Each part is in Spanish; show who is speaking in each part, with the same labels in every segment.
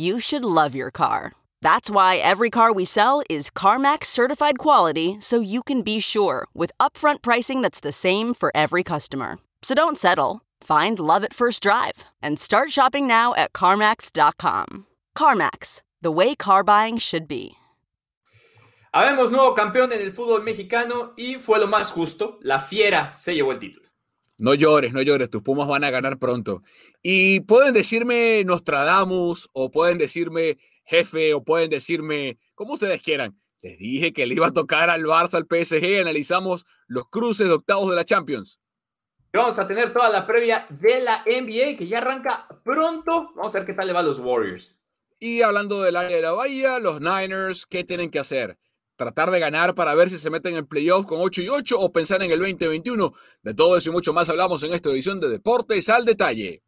Speaker 1: you should love your car. That's why every car we sell is CarMax certified quality so you can be sure with upfront pricing that's the same for every customer. So don't settle. Find love at first drive and start shopping now at CarMax.com. CarMax, the way car buying should be.
Speaker 2: Habemos nuevo campeón en el fútbol mexicano y fue lo más justo. La Fiera se llevó el título.
Speaker 3: No llores, no llores, tus Pumas van a ganar pronto. Y pueden decirme Nostradamus, o pueden decirme jefe, o pueden decirme como ustedes quieran. Les dije que le iba a tocar al Barça, al PSG, analizamos los cruces de octavos de la Champions.
Speaker 2: Y vamos a tener toda la previa de la NBA que ya arranca pronto. Vamos a ver qué tal le va a los Warriors.
Speaker 3: Y hablando del área de la Bahía, los Niners, ¿qué tienen que hacer? Tratar de ganar para ver si se meten en playoff con 8 y 8 o pensar en el 2021. De todo eso y mucho más hablamos en esta edición de Deportes al Detalle.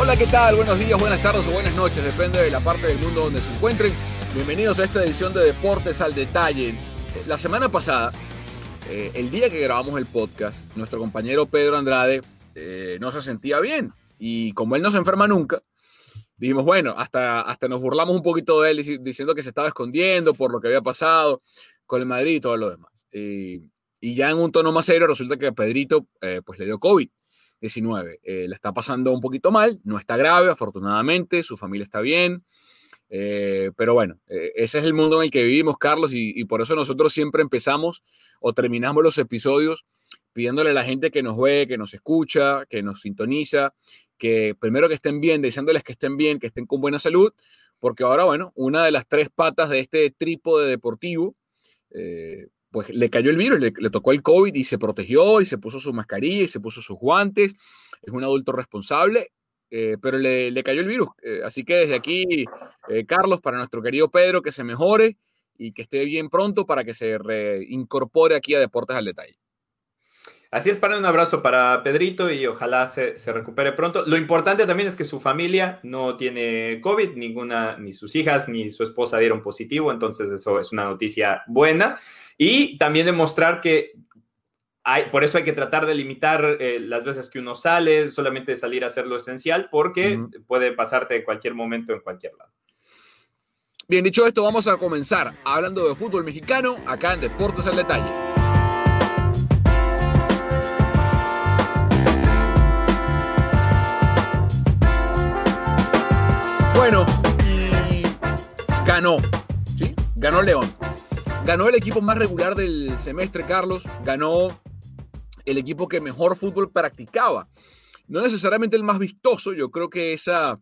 Speaker 3: Hola, ¿qué tal? Buenos días, buenas tardes o buenas noches, depende de la parte del mundo donde se encuentren. Bienvenidos a esta edición de Deportes al Detalle. La semana pasada eh, el día que grabamos el podcast, nuestro compañero Pedro Andrade eh, no se sentía bien. Y como él no se enferma nunca, dijimos, bueno, hasta, hasta nos burlamos un poquito de él diciendo que se estaba escondiendo por lo que había pasado con el Madrid y todo lo demás. y ya en un tono más serio resulta que Pedrito eh, pues le dio COVID-19. le está pasando un poquito mal, no está grave, afortunadamente, su familia está bien. Eh, pero bueno, eh, ese es el mundo en el que vivimos, Carlos, y, por eso nosotros siempre empezamos o terminamos los episodios pidiéndole a la gente que nos ve, que nos escucha, que nos sintoniza, que primero que estén bien, deseándoles que estén bien, que estén con buena salud, porque ahora, bueno, una de las tres patas de este trípode deportivo, eh, pues le cayó el virus, le, le, tocó el COVID y se protegió y se puso su mascarilla y se puso sus guantes, es un adulto responsable eh, pero le, le, cayó el virus. Eh, así que desde aquí, eh, Carlos, para nuestro querido Pedro, que se mejore y que esté bien pronto para que se reincorpore aquí a Deportes al Detalle.
Speaker 2: Así es, para un abrazo para Pedrito y ojalá se, se, recupere pronto. Lo importante también es que su familia no tiene COVID, ninguna, ni sus hijas ni su esposa dieron positivo, entonces eso es una noticia buena. Y también demostrar que por eso hay que tratar de limitar eh, las veces que uno sale, solamente salir a hacer lo esencial, porque puede pasarte en cualquier momento, en cualquier lado.
Speaker 3: Bien, dicho esto, vamos a comenzar hablando de fútbol mexicano acá en Deportes al Detalle. Bueno, y ganó, ¿sí? Ganó León. Ganó el equipo más regular del semestre, Carlos. Ganó el equipo que mejor fútbol practicaba. No necesariamente el más vistoso, yo creo que esa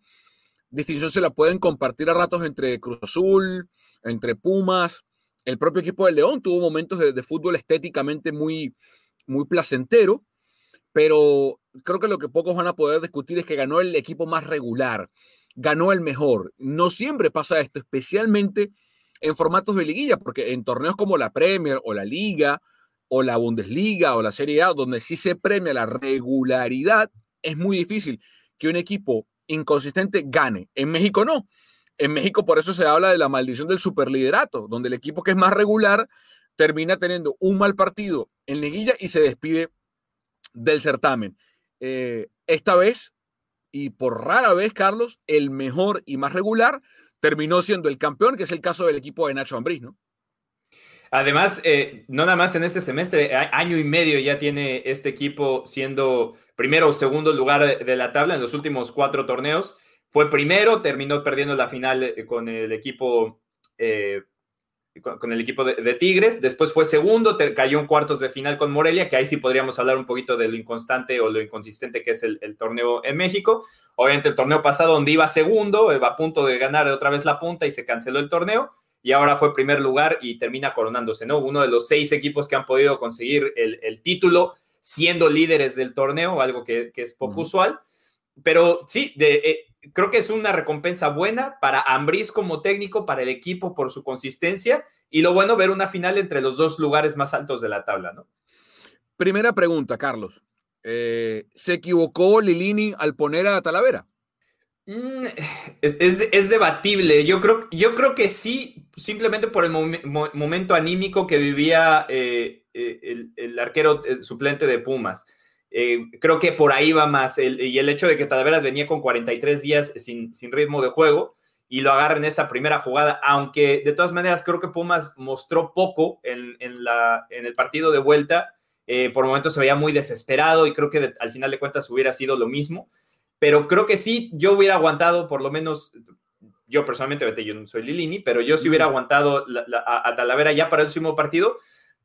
Speaker 3: distinción se la pueden compartir a ratos entre Cruz Azul, entre Pumas. El propio equipo de León tuvo momentos de, fútbol estéticamente muy, muy placentero, pero creo que lo que pocos van a poder discutir es que ganó el equipo más regular, ganó el mejor. No siempre pasa esto, especialmente en formatos de liguilla, porque en torneos como la Premier o la Liga, o la Bundesliga o la Serie A, donde sí se premia la regularidad, es muy difícil que un equipo inconsistente gane. En México no. En México por eso se habla de la maldición del superliderato, donde el equipo que es más regular termina teniendo un mal partido en liguilla y se despide del certamen. Eh, esta vez, y por rara vez, Carlos, el mejor y más regular terminó siendo el campeón, que es el caso del equipo de Nacho Ambriz, ¿no?
Speaker 2: Además, eh, no nada más en este semestre, año y medio ya tiene este equipo siendo primero o segundo lugar de la tabla en los últimos cuatro torneos. Fue primero, terminó perdiendo la final eh, con el equipo eh, con, el equipo de, Tigres, después fue segundo, cayó en cuartos de final con Morelia, que ahí sí podríamos hablar un poquito de lo inconstante o lo inconsistente que es el, torneo en México. Obviamente el torneo pasado donde iba segundo, va a punto de ganar otra vez la punta y se canceló el torneo y ahora fue primer lugar y termina coronándose, ¿no? Uno de los seis equipos que han podido conseguir el, título siendo líderes del torneo, algo que, es poco usual. Pero sí, de, eh, creo que es una recompensa buena para Ambriz como técnico, para el equipo por su consistencia y lo bueno ver una final entre los dos lugares más altos de la tabla, ¿no?
Speaker 3: Primera pregunta, Carlos. Eh, ¿Se equivocó Lilini al poner a Talavera?
Speaker 2: Mm, es, debatible. Yo creo, yo creo que sí, simplemente por el momento anímico que vivía eh, eh, el, arquero suplente de Pumas. Eh, creo que por ahí va más. y el hecho de que Talavera venía con 43 días sin, ritmo de juego y lo agarra en esa primera jugada, aunque de todas maneras creo que Pumas mostró poco en, la, en el partido de vuelta. Eh, por momentos se veía muy desesperado y creo que al final de cuentas hubiera sido lo mismo. Pero creo que sí, yo hubiera aguantado por lo menos yo personalmente, yo no soy Lilini, pero yo sí hubiera aguantado a, a, Talavera ya para el último partido,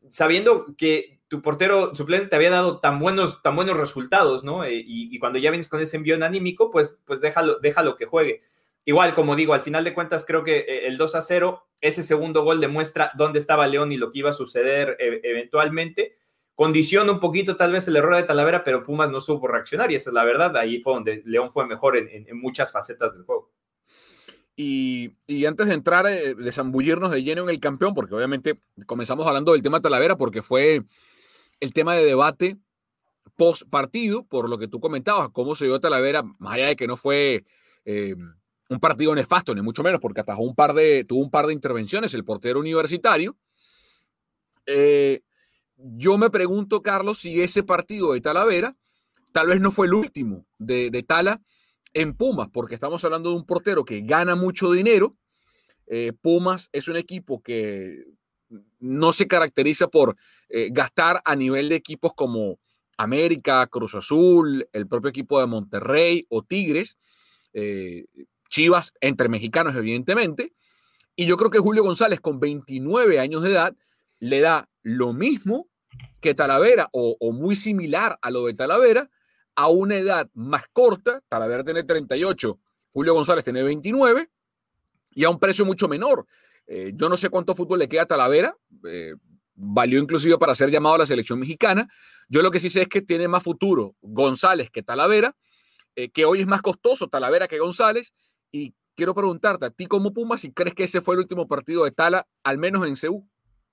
Speaker 2: sabiendo que tu portero suplente te había dado tan buenos, tan buenos resultados, ¿no? Eh, y, cuando ya vienes con ese envío anímico, pues, pues déjalo, déjalo que juegue. Igual, como digo, al final de cuentas, creo que eh, el 2 a 0, ese segundo gol demuestra dónde estaba León y lo que iba a suceder eh, eventualmente. Condiciona un poquito tal vez el error de Talavera, pero Pumas no supo reaccionar y esa es la verdad. Ahí fue donde León fue mejor en, muchas facetas del juego.
Speaker 3: Y, y, antes de entrar, de zambullirnos de lleno en el campeón, porque obviamente comenzamos hablando del tema Talavera, porque fue el tema de debate post partido, por lo que tú comentabas, cómo se dio Talavera, más allá de que no fue eh, un partido nefasto, ni mucho menos, porque atajó un par de, tuvo un par de intervenciones el portero universitario. Eh, yo me pregunto, Carlos, si ese partido de Talavera tal vez no fue el último de, de Tala en Pumas, porque estamos hablando de un portero que gana mucho dinero. Eh, Pumas es un equipo que no se caracteriza por eh, gastar a nivel de equipos como América, Cruz Azul, el propio equipo de Monterrey o Tigres, eh, Chivas entre mexicanos evidentemente. Y yo creo que Julio González con 29 años de edad le da lo mismo que Talavera o, muy similar a lo de Talavera a una edad más corta. Talavera tiene 38, Julio González tiene 29 y a un precio mucho menor. Eh, yo no sé cuánto fútbol le queda a Talavera. Eh, valió inclusive para ser llamado a la selección mexicana. Yo lo que sí sé es que tiene más futuro González que Talavera, eh, que hoy es más costoso Talavera que González. Y quiero preguntarte, a ti como Puma, si crees que ese fue el último partido de Tala, al menos en CEU.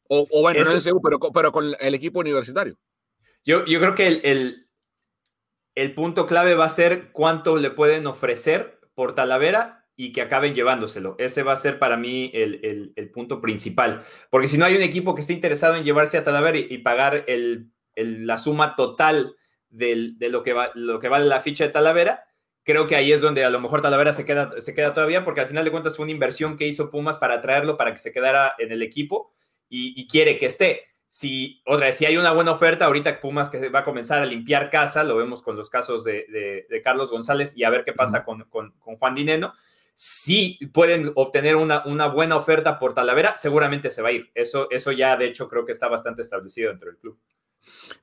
Speaker 3: O, bueno, no en CEU, pero, pero con el equipo universitario.
Speaker 2: Yo, yo creo que el, el, el punto clave va a ser cuánto le pueden ofrecer por Talavera y que acaben llevándoselo. Ese va a ser para mí el, punto principal. Porque si no hay un equipo que esté interesado en llevarse a Talavera y, pagar la suma total de lo que, va, lo que vale la ficha de Talavera, creo que ahí es donde a lo mejor Talavera se queda, se queda todavía, porque al final de cuentas fue una inversión que hizo Pumas para traerlo, para que se quedara en el equipo y, quiere que esté. Si, otra si hay una buena oferta, ahorita Pumas que va a comenzar a limpiar casa, lo vemos con los casos de, Carlos González y a ver qué pasa con, con, con Juan Dineno si pueden obtener una, una, buena oferta por Talavera, seguramente se va a ir. Eso, eso ya, de hecho, creo que está bastante establecido dentro del club.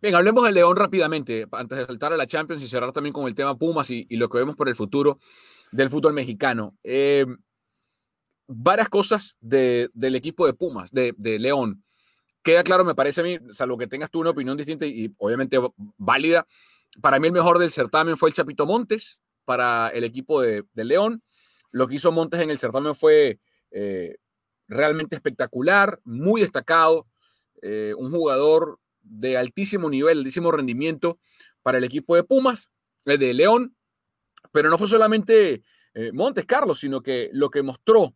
Speaker 3: Bien, hablemos del León rápidamente, antes de saltar a la Champions y cerrar también con el tema Pumas y, lo que vemos por el futuro del fútbol mexicano. Eh, varias cosas del equipo de Pumas, de, de, León. Queda claro, me parece a mí, salvo que tengas tú una opinión distinta y, obviamente válida, para mí el mejor del certamen fue el Chapito Montes para el equipo de, de León. Lo que hizo Montes en el certamen fue eh, realmente espectacular, muy destacado, eh, un jugador de altísimo nivel, altísimo rendimiento para el equipo de Pumas, el de León, pero no fue solamente eh, Montes Carlos, sino que lo que mostró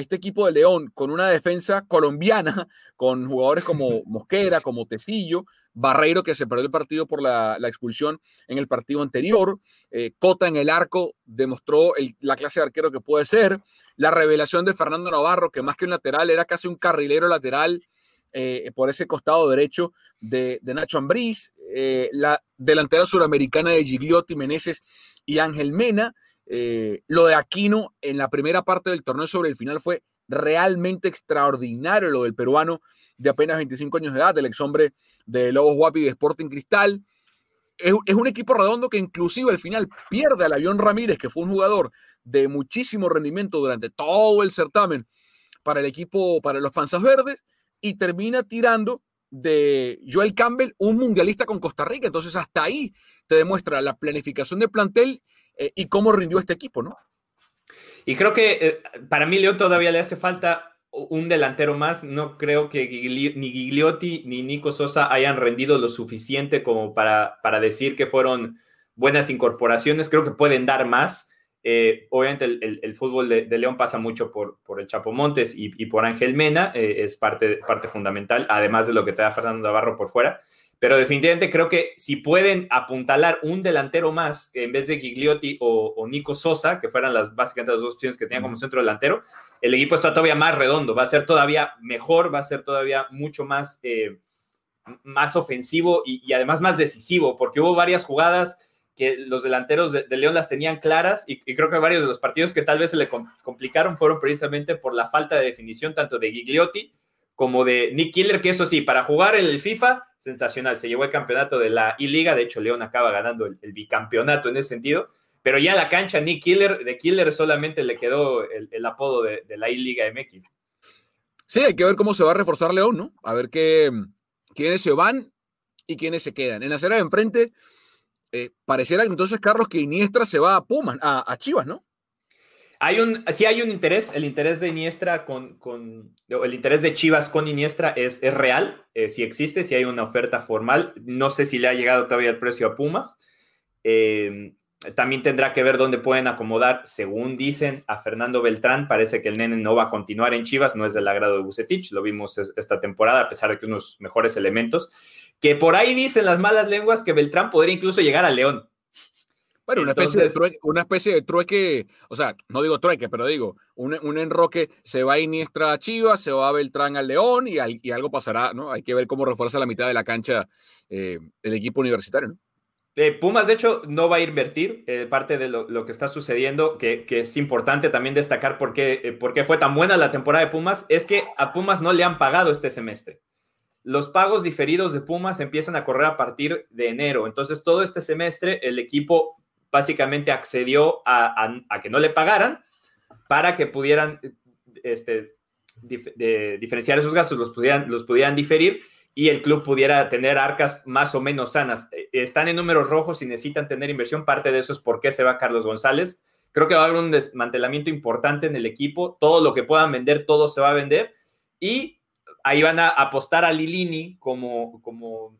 Speaker 3: este equipo de León con una defensa colombiana, con jugadores como Mosquera, como Tecillo, Barreiro que se perdió el partido por la, expulsión en el partido anterior, eh, Cota en el arco demostró la clase de arquero que puede ser, la revelación de Fernando Navarro, que más que un lateral era casi un carrilero lateral eh, por ese costado derecho de, Nacho Ambriz, eh, la delantera suramericana de Gigliotti, Meneses y Ángel Mena. Eh, lo de Aquino en la primera parte del torneo sobre el final fue realmente extraordinario, lo del peruano de apenas 25 años de edad, el ex hombre de Lobos Guapi de Sporting Cristal. Es, es, un equipo redondo que inclusive al final pierde al avión Ramírez, que fue un jugador de muchísimo rendimiento durante todo el certamen para el equipo, para los Panzas Verdes, y termina tirando de Joel Campbell, un mundialista con Costa Rica. Entonces, hasta ahí te demuestra la planificación de plantel eh, y cómo rindió este equipo, ¿no?
Speaker 2: Y creo que eh, para mí León todavía le hace falta un delantero más. No creo que ni Gigliotti ni Nico Sosa hayan rendido lo suficiente como para, para decir que fueron buenas incorporaciones. Creo que pueden dar más. Eh, obviamente el, fútbol de, León pasa mucho por, por el Chapo Montes y, por Ángel Mena, eh, es parte, parte fundamental, además de lo que te da Fernando Navarro por fuera. Pero definitivamente creo que si pueden apuntalar un delantero más en vez de Gigliotti o, Nico Sosa, que fueran las básicamente las dos opciones que tenían como centro delantero, el equipo está todavía más redondo, va a ser todavía mejor, va a ser todavía mucho más, eh, más ofensivo y, y además más decisivo, porque hubo varias jugadas que los delanteros de, León las tenían claras y, creo que varios de los partidos que tal vez se le complicaron fueron precisamente por la falta de definición tanto de Gigliotti como de Nick Killer, que eso sí, para jugar el FIFA, sensacional, se llevó el campeonato de la I-Liga, de hecho León acaba ganando el, bicampeonato en ese sentido, pero ya la cancha Nick Killer, de Killer solamente le quedó el, apodo de, la I-Liga MX.
Speaker 3: Sí, hay que ver cómo se va a reforzar León, ¿no? A ver qué, quiénes se van y quiénes se quedan. En la acera de enfrente, eh, pareciera entonces, Carlos, que Iniestra se va a Pumas, a, Chivas, ¿no?
Speaker 2: Hay un, sí hay un interés, el interés de Iniestra con, con el interés de Chivas con Iniestra es, es real, eh, si existe, si hay una oferta formal, no sé si le ha llegado todavía el precio a Pumas, eh, también tendrá que ver dónde pueden acomodar, según dicen, a Fernando Beltrán, parece que el nene no va a continuar en Chivas, no es del agrado de Bucetich, lo vimos esta temporada, a pesar de que unos mejores elementos, que por ahí dicen las malas lenguas que Beltrán podría incluso llegar a León.
Speaker 3: Bueno, una, especie de trueque, una especie de trueque, o sea, no digo trueque, pero digo, un, un enroque, se va a Iniestra a Chivas, se va a Beltrán al León y, algo pasará, ¿no? Hay que ver cómo refuerza la mitad de la cancha eh, el equipo universitario, ¿no?
Speaker 2: Eh, Pumas, de hecho, no va a invertir. Eh, parte de lo, que está sucediendo, que, es importante también destacar qué, por qué fue tan buena la temporada de Pumas, es que a Pumas no le han pagado este semestre los pagos diferidos de Pumas empiezan a correr a partir de enero. Entonces, todo este semestre el equipo básicamente accedió a, que no le pagaran para que pudieran este, diferenciar esos gastos, los pudieran, los pudieran diferir y el club pudiera tener arcas más o menos sanas. Eh, están en números rojos y necesitan tener inversión. Parte de eso es por qué se va Carlos González. Creo que va a haber un desmantelamiento importante en el equipo. Todo lo que puedan vender, todo se va a vender. Y ahí van a apostar a Lilini como, como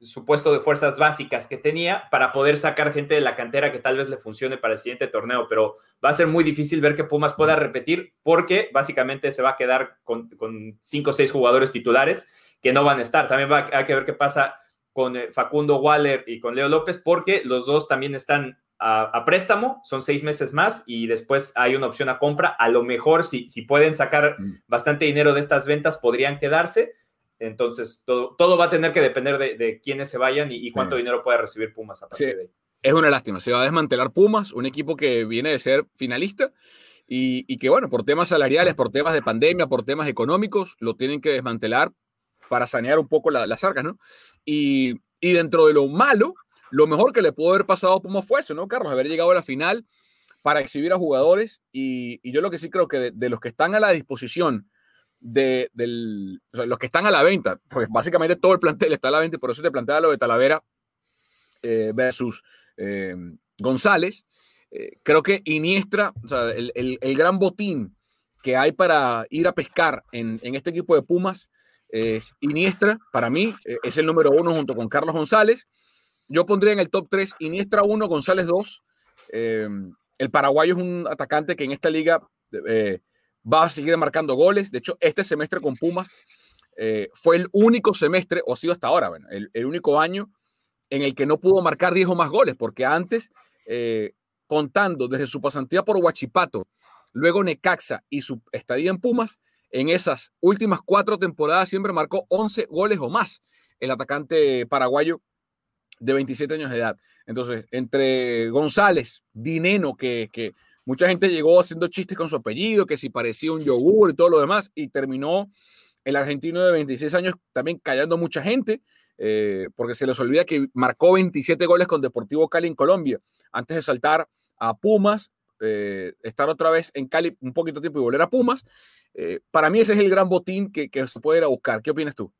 Speaker 2: supuesto de fuerzas básicas que tenía para poder sacar gente de la cantera que tal vez le funcione para el siguiente torneo, pero va a ser muy difícil ver que Pumas pueda repetir porque básicamente se va a quedar con, cinco o seis jugadores titulares que no van a estar. También va a, hay que ver qué pasa con eh, Facundo Waller y con Leo López porque los dos también están a, préstamo, son seis meses más y después hay una opción a compra. A lo mejor, si, si pueden sacar mm. bastante dinero de estas ventas, podrían quedarse. Entonces, todo, todo va a tener que depender de, quiénes se vayan y, cuánto dinero puede recibir Pumas a partir de ahí.
Speaker 3: Es una lástima, se va a desmantelar Pumas, un equipo que viene de ser finalista y, y que, bueno, por temas salariales, por temas de pandemia, por temas económicos, lo tienen que desmantelar para sanear un poco las arcas, ¿no? Y, y dentro de lo malo, lo mejor que le pudo haber pasado a Pumas fue eso, ¿no, Carlos? Haber llegado a la final para exhibir a jugadores y, yo lo que sí creo que de, los que están a la disposición de del, los que están a la venta, pues básicamente todo el plantel está a la venta, por eso te plantea lo de Talavera eh, versus eh, González. Eh, creo que Iniestra, o sea, el, gran botín que hay para ir a pescar en, en este equipo de Pumas es Iniestra, para mí, eh, es el número uno junto con Carlos González. Yo pondría en el top 3 Iniestra 1, González 2. Em, el paraguayo es un atacante que en esta liga eh, va a seguir marcando goles. De hecho, este semestre con Pumas eh, fue el único semestre, o ha sido hasta ahora, el, el, único año en el que no pudo marcar 10 o más goles, porque antes, contando desde su pasantía por Huachipato, luego Necaxa y su estadía en Pumas, en esas últimas cuatro temporadas siempre marcó 11 goles o más el atacante paraguayo de 27 años de edad. Entonces, entre González, Dineno, que, que mucha gente llegó haciendo chistes con su apellido, que si parecía un yogur y todo lo demás, y terminó el argentino de 26 años también callando mucha gente, eh, porque se les olvida que marcó 27 goles con Deportivo Cali en Colombia, antes de saltar a Pumas, eh, estar otra vez en Cali un poquito de tiempo y volver a Pumas. Eh, para mí ese es el gran botín que, se puede ir a buscar. ¿Qué opinas tú?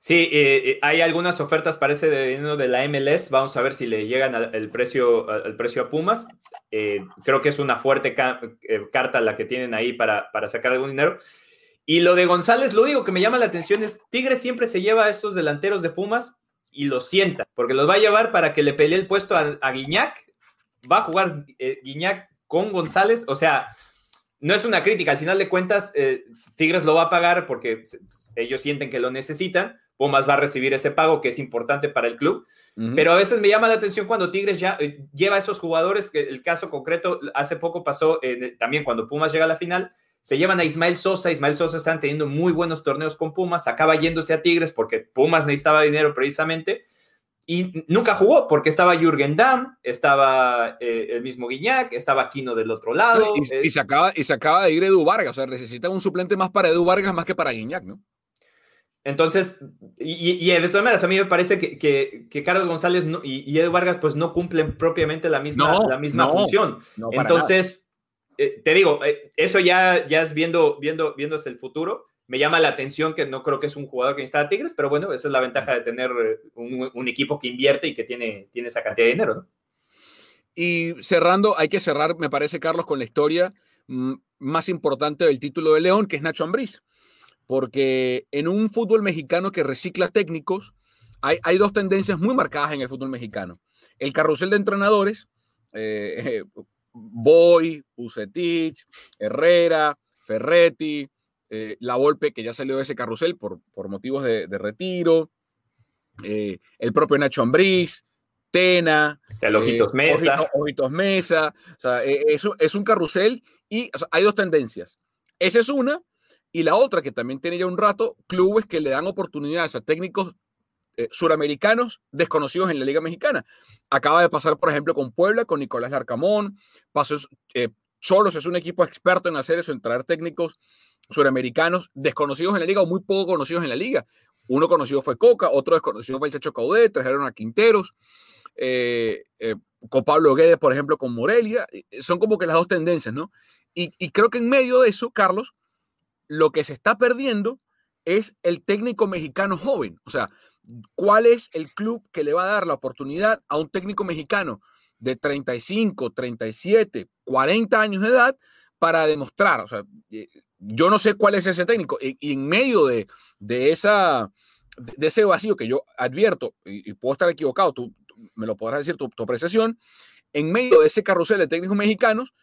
Speaker 2: Sí, eh, hay algunas ofertas, parece, de, de la MLS. Vamos a ver si le llegan al, precio, al precio a Pumas. creo que es una fuerte carta la que tienen ahí para, para sacar algún dinero. Y lo de González, lo único que me llama la atención es, Tigres siempre se lleva a estos delanteros de Pumas y los sienta, porque los va a llevar para que le pelee el puesto a, a Guiñac. Va a jugar Guiñac con González, o sea, no es una crítica, al final de cuentas, eh, Tigres lo va a pagar porque ellos sienten que lo necesitan, Pumas va a recibir ese pago que es importante para el club, pero a veces me llama la atención cuando Tigres ya eh, lleva a esos jugadores, que el caso concreto hace poco pasó también cuando Pumas llega a la final, se llevan a Ismael Sosa, Ismael Sosa están teniendo muy buenos torneos con Pumas, acaba yéndose a Tigres porque Pumas necesitaba dinero precisamente, y nunca jugó porque estaba Jürgen Damm, estaba eh, el mismo Guiñac, estaba Quino del otro lado.
Speaker 3: Y, eh. se acaba, y se acaba de ir Edu Vargas, o sea, necesita un suplente más para Edu Vargas más que para Guiñac, ¿no?
Speaker 2: Entonces, y, de todas maneras, a mí me parece que, que, Carlos González y, Edu Vargas pues no cumplen propiamente la misma, la misma función. Entonces, eh, te digo, eso ya, ya es viendo, viendo, hacia el futuro me llama la atención que no creo que es un jugador que necesita Tigres, pero bueno, esa es la ventaja de tener eh, un, equipo que invierte y que tiene, tiene esa cantidad de dinero.
Speaker 3: Y cerrando, hay que cerrar, me parece, Carlos, con la historia mm, más importante del título de León, que es Nacho Ambriz. Porque en un fútbol mexicano que recicla técnicos, hay, hay dos tendencias muy marcadas en el fútbol mexicano. El carrusel de entrenadores, eh, Boy, Ucetich, Herrera, Ferretti, eh, la Volpe, que ya salió de ese carrusel por, por motivos de, retiro, eh, el propio Nacho Ambriz, Tena,
Speaker 2: el Ojitos eh, Mesa.
Speaker 3: Ojitos, Mesa, o sea, es un carrusel y hay dos tendencias. Esa es una, y la otra que también tiene ya un rato, clubes que le dan oportunidades a técnicos suramericanos desconocidos en la Liga Mexicana. Acaba de pasar, por ejemplo, con Puebla, con Nicolás Larcamón, pasó, Cholos es un equipo experto en hacer eso, en traer técnicos suramericanos desconocidos en la liga o muy poco conocidos en la liga. Uno conocido fue Coca, otro desconocido fue el Chacho Caudet, trajeron a Quinteros, eh, eh, con Pablo Guedes, por ejemplo, con Morelia. Son como que las dos tendencias, ¿no? Y, y creo que en medio de eso, Carlos, lo que se está perdiendo es el técnico mexicano joven. O sea, ¿cuál es el club que le va a dar la oportunidad a un técnico mexicano de 35, 37, 40 años de edad para demostrar? O sea, eh, yo no sé cuál es ese técnico. Y, en medio de, de, esa, de ese vacío que yo advierto, y, puedo estar equivocado, tú, me lo podrás decir tu, apreciación, en medio de ese carrusel de técnicos mexicanos,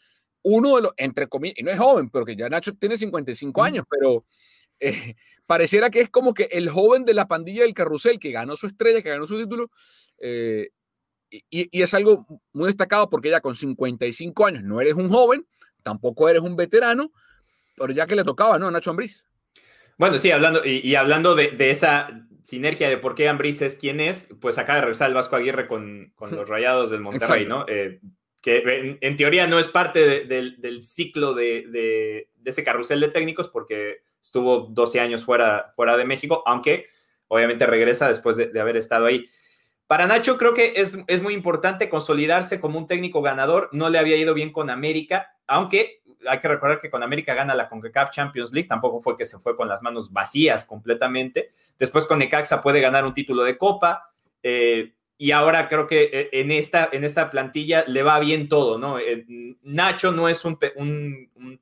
Speaker 3: uno de los, entre comillas, y no es joven, pero que ya Nacho tiene 55 años, pero eh, pareciera que es como que el joven de la pandilla del carrusel que ganó su estrella, que ganó su título, eh, y, y, es algo muy destacado porque ya con 55 años no eres un joven, tampoco eres un veterano, pero ya que le tocaba, ¿no? Nacho Ambriz.
Speaker 2: Bueno, sí, hablando, y, hablando de, esa sinergia de por qué Ambriz es quien es, pues acaba de regresar el Vasco Aguirre con, los rayados del Monterrey, ¿no? Eh, que en, teoría no es parte del ciclo de, ese carrusel de técnicos porque estuvo 12 años fuera, fuera de México, aunque obviamente regresa después de, haber estado ahí. Para Nacho creo que es, es, muy importante consolidarse como un técnico ganador. No le había ido bien con América, aunque hay que recordar que con América gana la CONCACAF Champions League, tampoco fue que se fue con las manos vacías completamente. Después con Necaxa puede ganar un título de Copa. Eh, y ahora creo que eh, en esta, en esta plantilla le va bien todo, ¿no? Eh, Nacho no es un,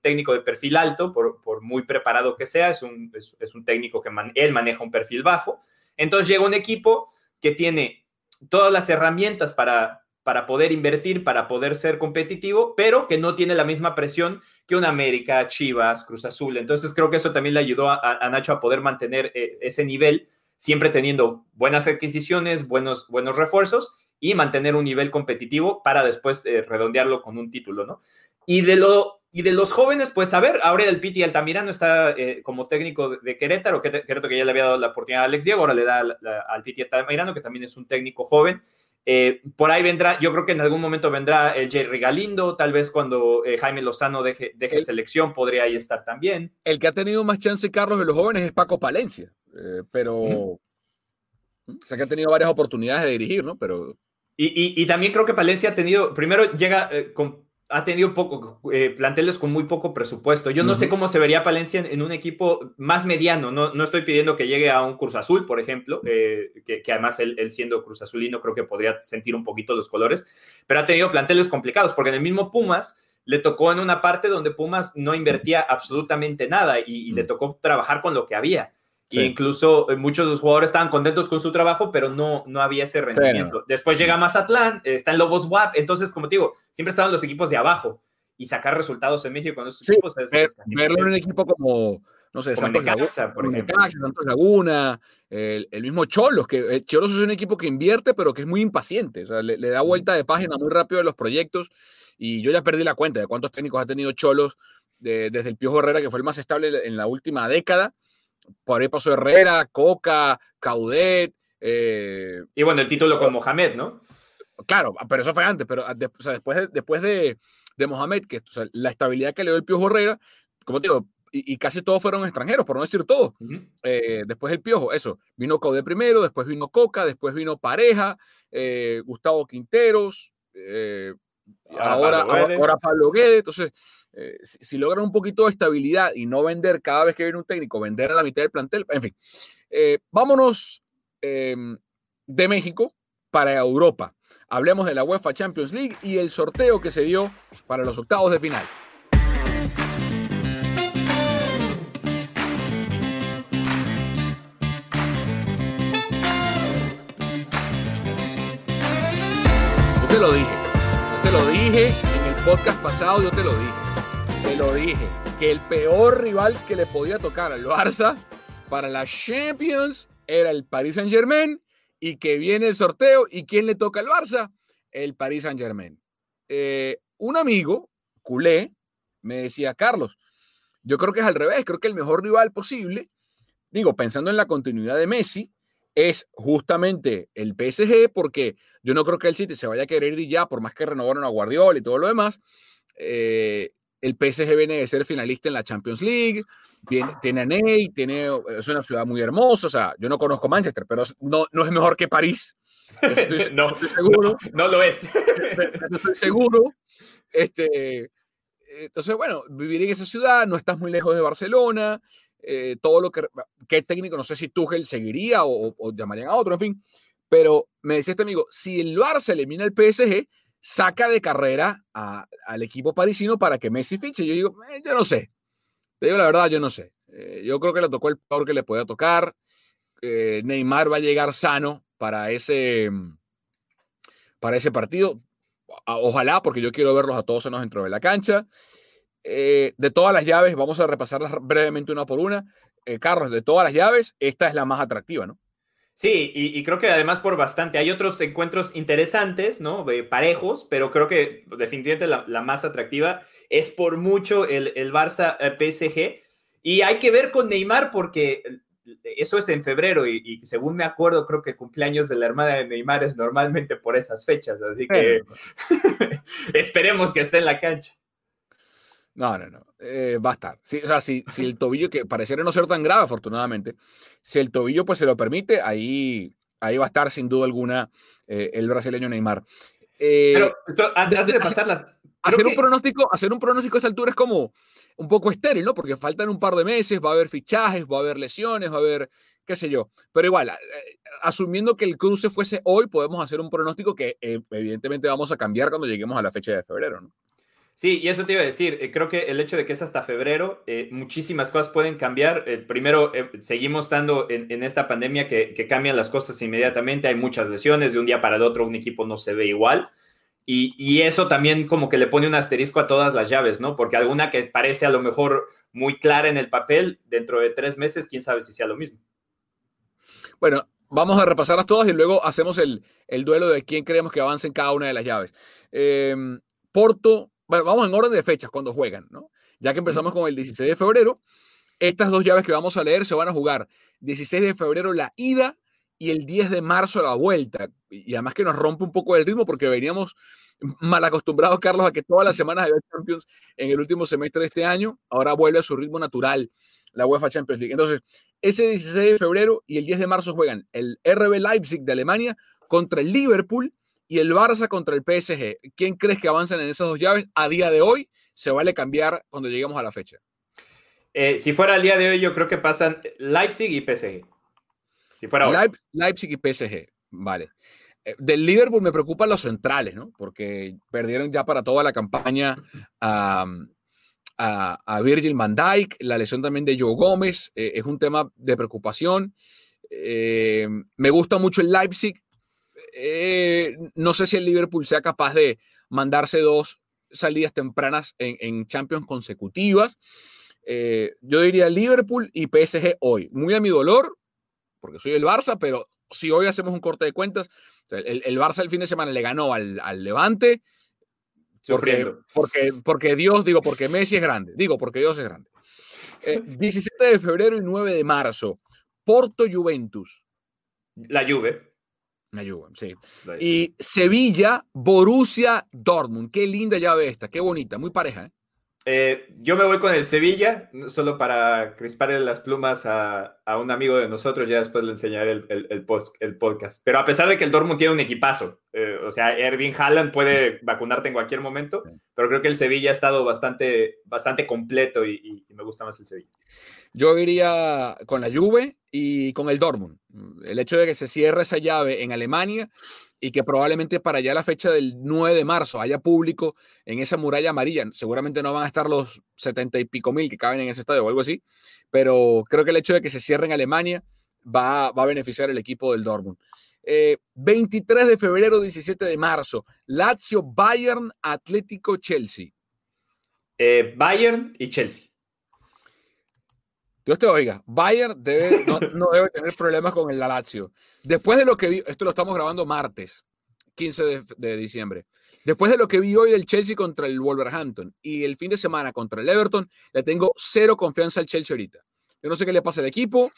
Speaker 2: técnico de perfil alto, por, muy preparado que sea, es un, es, un técnico que él maneja un perfil bajo. Entonces llega un equipo que tiene todas las herramientas para, para poder invertir, para poder ser competitivo, pero que no tiene la misma presión que un América, Chivas, Cruz Azul. Entonces creo que eso también le ayudó a, Nacho a poder mantener eh, ese nivel siempre teniendo buenas adquisiciones, buenos, buenos refuerzos y mantener un nivel competitivo para después eh, redondearlo con un título, ¿no? Y de, lo, y de los jóvenes, pues a ver, ahora el Piti Altamirano está eh, como técnico de Querétaro, Querétaro que ya le había dado la oportunidad a Alex Diego, ahora le da al Piti Altamirano, que también es un técnico joven. Eh, por ahí vendrá, yo creo que en algún momento vendrá el Jerry Galindo, tal vez cuando Jaime Lozano deje, deje selección podría ahí estar también.
Speaker 3: El que ha tenido más chance, Carlos, de los jóvenes es Paco Palencia. Eh, pero. O sea, que ha tenido varias oportunidades de dirigir, ¿no? Pero.
Speaker 2: Y, también creo que Palencia ha tenido. Primero llega eh, con. Ha tenido poco, eh, planteles con muy poco presupuesto. Yo no sé cómo se vería Palencia en, un equipo más mediano. No, no, estoy pidiendo que llegue a un Cruz Azul, por ejemplo, que, además él, él, siendo Cruz Azulino creo que podría sentir un poquito los colores, pero ha tenido planteles complicados, porque en el mismo Pumas le tocó en una parte donde Pumas no invertía absolutamente nada y, le tocó trabajar con lo que había incluso eh, muchos de los jugadores estaban contentos con su trabajo, pero no, no había ese rendimiento. Después llega Mazatlán, está en Lobos WAP, entonces, como te digo, siempre estaban los equipos de abajo y sacar resultados en México con esos equipos es,
Speaker 3: verlo en un equipo como, no sé, Santos, Laguna, por ejemplo. Santos Laguna, el, mismo Cholos, que eh, Cholos es un equipo que invierte, pero que es muy impaciente, o sea, le, da vuelta de página muy rápido a los proyectos y yo ya perdí la cuenta de cuántos técnicos ha tenido Cholos desde el Piojo Herrera, que fue el más estable en la última década, por ahí pasó Herrera, Coca, Caudet. Eh,
Speaker 2: y bueno, el título con Mohamed, ¿no?
Speaker 3: Claro, pero eso fue antes, pero ah, después, de, después de, Mohamed, que la estabilidad que le dio el Piojo Herrera, como te digo, y, casi todos fueron extranjeros, por no decir todos. Eh, después el Piojo, eso, vino Caudet primero, después vino Coca, después vino Pareja, eh, Gustavo Quinteros, ahora, ahora, Pablo Guedes. Entonces, eh, si, logran un poquito de estabilidad y no vender cada vez que viene un técnico, vender a la mitad del plantel, en fin. Eh, vámonos em, de México para Europa. Hablemos de la UEFA Champions League y el sorteo que se dio para los octavos de final. Yo te lo dije, yo te lo dije en el podcast pasado, yo te lo dije te lo dije, que el peor rival que le podía tocar al Barça para la Champions era el Paris Saint Germain y que viene el sorteo y quién le toca al Barça, el Paris Saint Germain. Eh, un amigo, culé, me decía, Carlos, yo creo que es al revés, creo que el mejor rival posible, digo, pensando en la continuidad de Messi, es justamente el PSG, porque yo no creo que el City se vaya a querer ir ya, por más que renovaron a Guardiola y todo lo demás. Eh, el PSG viene de ser finalista en la Champions League, tiene a Ney, tiene, es una ciudad muy hermosa. O sea, yo no conozco Manchester, pero no, no es mejor que París.
Speaker 2: Estoy, no, seguro. No, lo es.
Speaker 3: estoy seguro. Este, entonces, bueno, vivir en esa ciudad, no estás muy lejos de Barcelona. Eh, todo lo que. ¿Qué técnico? No sé si Tuchel seguiría o, o, llamarían a otro, en fin. Pero me decía este amigo: si el Barça elimina el PSG, saca de carrera al equipo parisino para que Messi fiche. Yo digo, eh, yo no sé. Te digo la verdad, yo no sé. Eh, yo creo que le tocó el peor que le pueda tocar. Eh, Neymar va a llegar sano para ese, para ese partido. Ojalá, porque yo quiero verlos a todos en dentro de la cancha. de todas las llaves, vamos a repasarlas brevemente una por una. Carlos, de todas las llaves, esta es la más atractiva, ¿no?
Speaker 2: Sí, y, creo que además por bastante. Hay otros encuentros interesantes, ¿no? parejos, pero creo que definitivamente la, más atractiva es por mucho el, el Barça eh, PSG. Y hay que ver con Neymar porque eso es en febrero y, según me acuerdo, creo que el cumpleaños de la hermana de Neymar es normalmente por esas fechas. Así que esperemos que esté en la cancha.
Speaker 3: No, no, no. Eh, va a estar. o sea, si, si, el tobillo, que pareciera no ser tan grave, afortunadamente, si el tobillo pues se lo permite, ahí, ahí va a estar sin duda alguna eh, el brasileño Neymar.
Speaker 2: Eh, Pero antes de pasar las...
Speaker 3: Hacer un, pronóstico, hacer un pronóstico a esta altura es como, un poco estéril, ¿no? Porque faltan un par de meses, va a haber fichajes, va a haber lesiones, va a haber, qué sé yo. Pero igual, eh, asumiendo que el cruce fuese hoy, podemos hacer un pronóstico que evidentemente vamos a cambiar cuando lleguemos a la fecha de febrero, ¿no?
Speaker 2: Sí, y eso te iba a decir, eh, creo que el hecho de que es hasta febrero, muchísimas cosas pueden cambiar. primero, seguimos estando en, esta pandemia que, que, cambian las cosas inmediatamente, hay muchas lesiones, de un día para el otro un equipo no se ve igual. Y, eso también como que le pone un asterisco a todas las llaves, ¿no? Porque alguna que parece a lo mejor muy clara en el papel, dentro de tres meses, quién sabe si sea lo mismo.
Speaker 3: Bueno, vamos a repasarlas todas y luego hacemos el, duelo de quién creemos que avance en cada una de las llaves. Em, Porto, bueno, vamos en orden de fechas cuando juegan, ¿no? Ya que empezamos con el 16 de febrero, estas dos llaves que vamos a leer se van a jugar 16 de febrero la ida y el 10 de marzo la vuelta. Y además que nos rompe un poco el ritmo porque veníamos mal acostumbrados, Carlos, a que todas las semanas había Champions en el último semestre de este año. Ahora vuelve a su ritmo natural la UEFA Champions League. Entonces, ese 16 de febrero y el 10 de marzo juegan el RB Leipzig de Alemania contra el Liverpool y el Barça contra el PSG. ¿Quién crees que avanzan en esas dos llaves? A día de hoy se vale cambiar cuando lleguemos a la fecha.
Speaker 2: Eh, si fuera el día de hoy, yo creo que pasan Leipzig y PSG. Si fuera
Speaker 3: Leipzig y PSG, vale. Eh, del Liverpool me preocupan los centrales, ¿no? Porque perdieron ya para toda la campaña a, a, Virgil van Dijk, la lesión también de Joe Gómez, eh, es un tema de preocupación. Me gusta mucho el Leipzig. No sé si el Liverpool sea capaz de mandarse dos salidas tempranas en, en Champions consecutivas. yo diría Liverpool y PSG hoy. Muy a mi dolor, porque soy el Barça, pero si hoy hacemos un corte de cuentas, el, Barça el fin de semana le ganó al, Levante. Porque, porque, porque, Dios, digo, porque Messi es grande. Digo, porque Dios es grande. 17 eh, de febrero y 9 de marzo. Porto Juventus.
Speaker 2: La Juve.
Speaker 3: Juve, sí. Y Sevilla, Borussia, Dortmund. Qué linda llave esta, qué bonita, muy pareja. ¿eh?
Speaker 2: Eh, yo me voy con el Sevilla, solo para crisparle las plumas a, un amigo de nosotros, ya después le enseñaré el, el, podcast. Pero a pesar de que el Dortmund tiene un equipazo, eh, o sea, Erwin Haaland puede vacunarte en cualquier momento, pero creo que el Sevilla ha estado bastante, bastante completo y, y me gusta más el Sevilla.
Speaker 3: Yo iría con la Juve y con el Dortmund. El hecho de que se cierre esa llave en Alemania y que probablemente para allá la fecha del 9 de marzo haya público en esa muralla amarilla. Seguramente no van a estar los 70 y pico mil que caben en ese estadio o algo así, pero creo que el hecho de que se cierre en Alemania va, a beneficiar el equipo del Dortmund. 23 eh, de febrero, 17 de marzo, Lazio, Bayern, Atlético, Chelsea.
Speaker 2: Eh, Bayern y Chelsea.
Speaker 3: Dios te oiga, Bayern debe, no, debe tener problemas con el Lazio. Después de lo que vi, esto lo estamos grabando martes, 15 de, diciembre. Después de lo que vi hoy del Chelsea contra el Wolverhampton y el fin de semana contra el Everton, le tengo cero confianza al Chelsea ahorita. Yo no sé qué le pasa al equipo,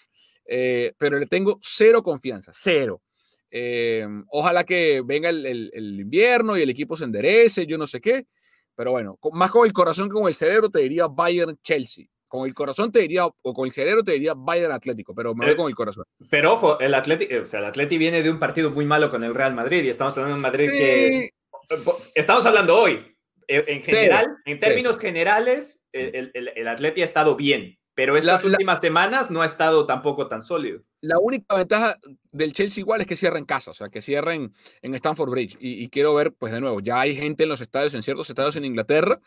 Speaker 3: eh, pero le tengo cero confianza, cero. Eh, ojalá que venga el, el, invierno y el equipo se enderece, yo no sé qué. Pero bueno, más con el corazón que con el cerebro te diría Bayern-Chelsea. Con el corazón te diría, o con el cerebro te diría Bayern Atlético, pero me voy eh, con el corazón.
Speaker 2: Pero ojo, el Atlético, o sea, el Atlético viene de un partido muy malo con el Real Madrid y estamos hablando de un Madrid que. Estamos hablando hoy. Eh, en general, en términos generales, el, el, el Atleti ha estado bien, pero estas últimas semanas no ha estado tampoco tan sólido.
Speaker 3: La única ventaja del Chelsea igual es que cierra en casa, o sea, que cierren en Stamford Bridge. Y, y, quiero ver, pues de nuevo, ya hay gente en los estadios, en ciertos estadios en Inglaterra,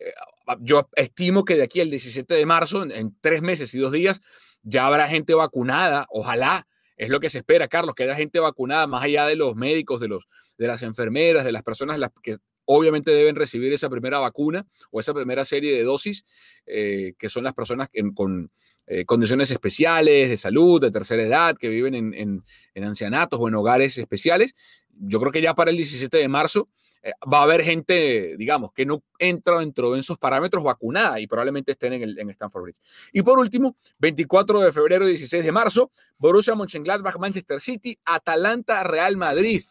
Speaker 3: eh, yo estimo que de aquí al 17 de marzo, en, tres meses y dos días, ya habrá gente vacunada, ojalá, es lo que se espera, Carlos, que haya gente vacunada más allá de los médicos, de, los, de las enfermeras, de las personas las que obviamente deben recibir esa primera vacuna o esa primera serie de dosis, eh, que son las personas con eh, condiciones especiales de salud, de tercera edad, que viven en, en, ancianatos o en hogares especiales. Yo creo que ya para el 17 de marzo eh, va a haber gente, digamos, que no entra dentro de esos parámetros vacunada y probablemente estén en, el, en Stanford Bridge. Y por último, 24 de febrero y 16 de marzo, Borussia Mönchengladbach, Manchester City, Atalanta, Real Madrid.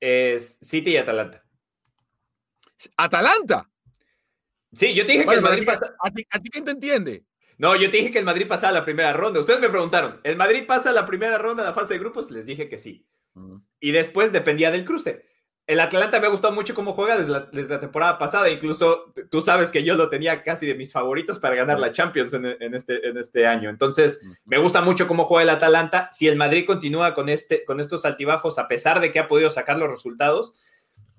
Speaker 2: Es City y Atalanta.
Speaker 3: ¿Atalanta?
Speaker 2: Sí, yo te dije que el Madrid pasa.
Speaker 3: ¿A ti, quién te entiende?
Speaker 2: No, yo te dije que el Madrid pasa a la primera ronda. Ustedes me preguntaron, ¿el Madrid pasa la primera ronda de la fase de grupos? Les dije que sí. Y después dependía del cruce. el Atlanta me ha gustado mucho cómo juega desde la, temporada pasada. Incluso tú sabes que yo lo tenía casi de mis favoritos para ganar la Champions en, este, en este año. Entonces, me gusta mucho cómo juega el Atalanta. Si el Madrid continúa con, este, con estos altibajos, a pesar de que ha podido sacar los resultados,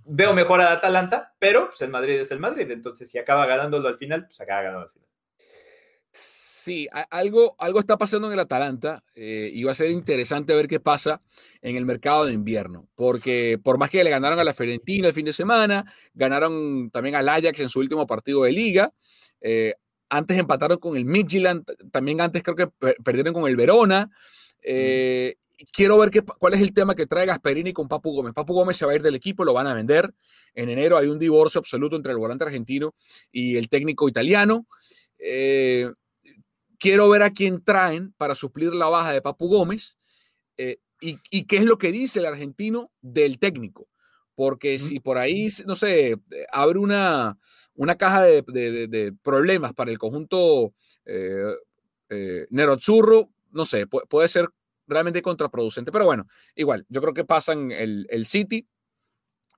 Speaker 2: veo mejor al Atalanta, pero pues, el Madrid es el Madrid. Entonces, si acaba ganándolo al final, pues acaba ganando al final.
Speaker 3: Sí, algo, algo está pasando en el Atalanta eh, y va a ser interesante ver qué pasa en el mercado de invierno, porque por más que le ganaron a la Fiorentina el fin de semana, ganaron también al Ajax en su último partido de liga, eh, antes empataron con el Midtjylland, también antes creo que perdieron con el Verona. Eh, quiero ver qué, cuál es el tema que trae Gasperini con Papu Gómez. Papu Gómez se va a ir del equipo, lo van a vender. En enero hay un divorcio absoluto entre el volante argentino y el técnico italiano. Eh, quiero ver a quién traen para suplir la baja de Papu Gómez eh, y, qué es lo que dice el argentino del técnico. Porque si por ahí, no sé, abre una, una caja de, problemas para el conjunto eh, eh Nerozzurro, no sé, puede, ser realmente contraproducente. Pero bueno, igual, yo creo que pasan el, el City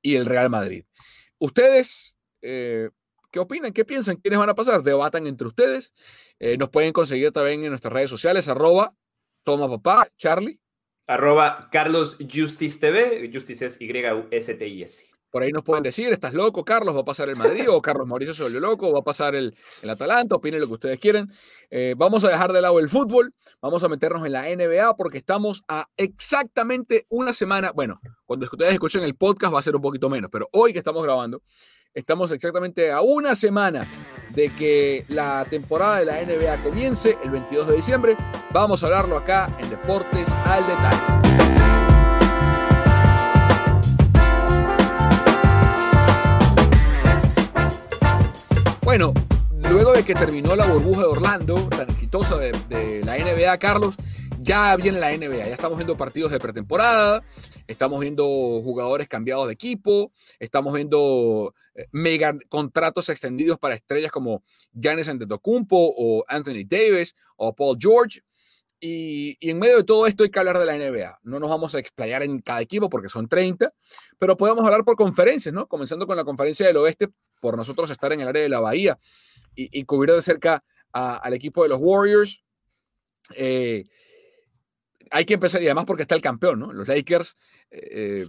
Speaker 3: y el Real Madrid. Ustedes, eh, ¿Qué opinan? ¿Qué piensan? ¿Quiénes van a pasar? Debatan entre ustedes. Eh, nos pueden conseguir también en nuestras redes sociales, arroba toma papá, Charlie.
Speaker 2: Arroba Carlos Justice TV, Justice es Y-U-S-T-I-S.
Speaker 3: Por ahí nos pueden decir, estás loco, Carlos, va a pasar el Madrid, o Carlos Mauricio se volvió loco, va a pasar el, el Atalanta, opinen lo que ustedes quieren. Eh, vamos a dejar de lado el fútbol, vamos a meternos en la NBA porque estamos a exactamente una semana, bueno, cuando ustedes escuchen el podcast va a ser un poquito menos, pero hoy que estamos grabando, Estamos exactamente a una semana de que la temporada de la NBA comience el 22 de diciembre. Vamos a hablarlo acá en Deportes al Detalle. Bueno, luego de que terminó la burbuja de Orlando, tan exitosa de, la NBA, Carlos, ya viene la NBA, ya estamos viendo partidos de pretemporada, estamos viendo jugadores cambiados de equipo, estamos viendo eh, mega contratos extendidos para estrellas como Giannis Antetokounmpo o Anthony Davis o Paul George. Y, en medio de todo esto hay que hablar de la NBA. No nos vamos a explayar en cada equipo porque son 30, pero podemos hablar por conferencias, ¿no? Comenzando con la conferencia del oeste, por nosotros estar en el área de la Bahía y, cubrir de cerca al equipo de los Warriors. Eh, hay que empezar, y además porque está el campeón, ¿no? Los Lakers eh,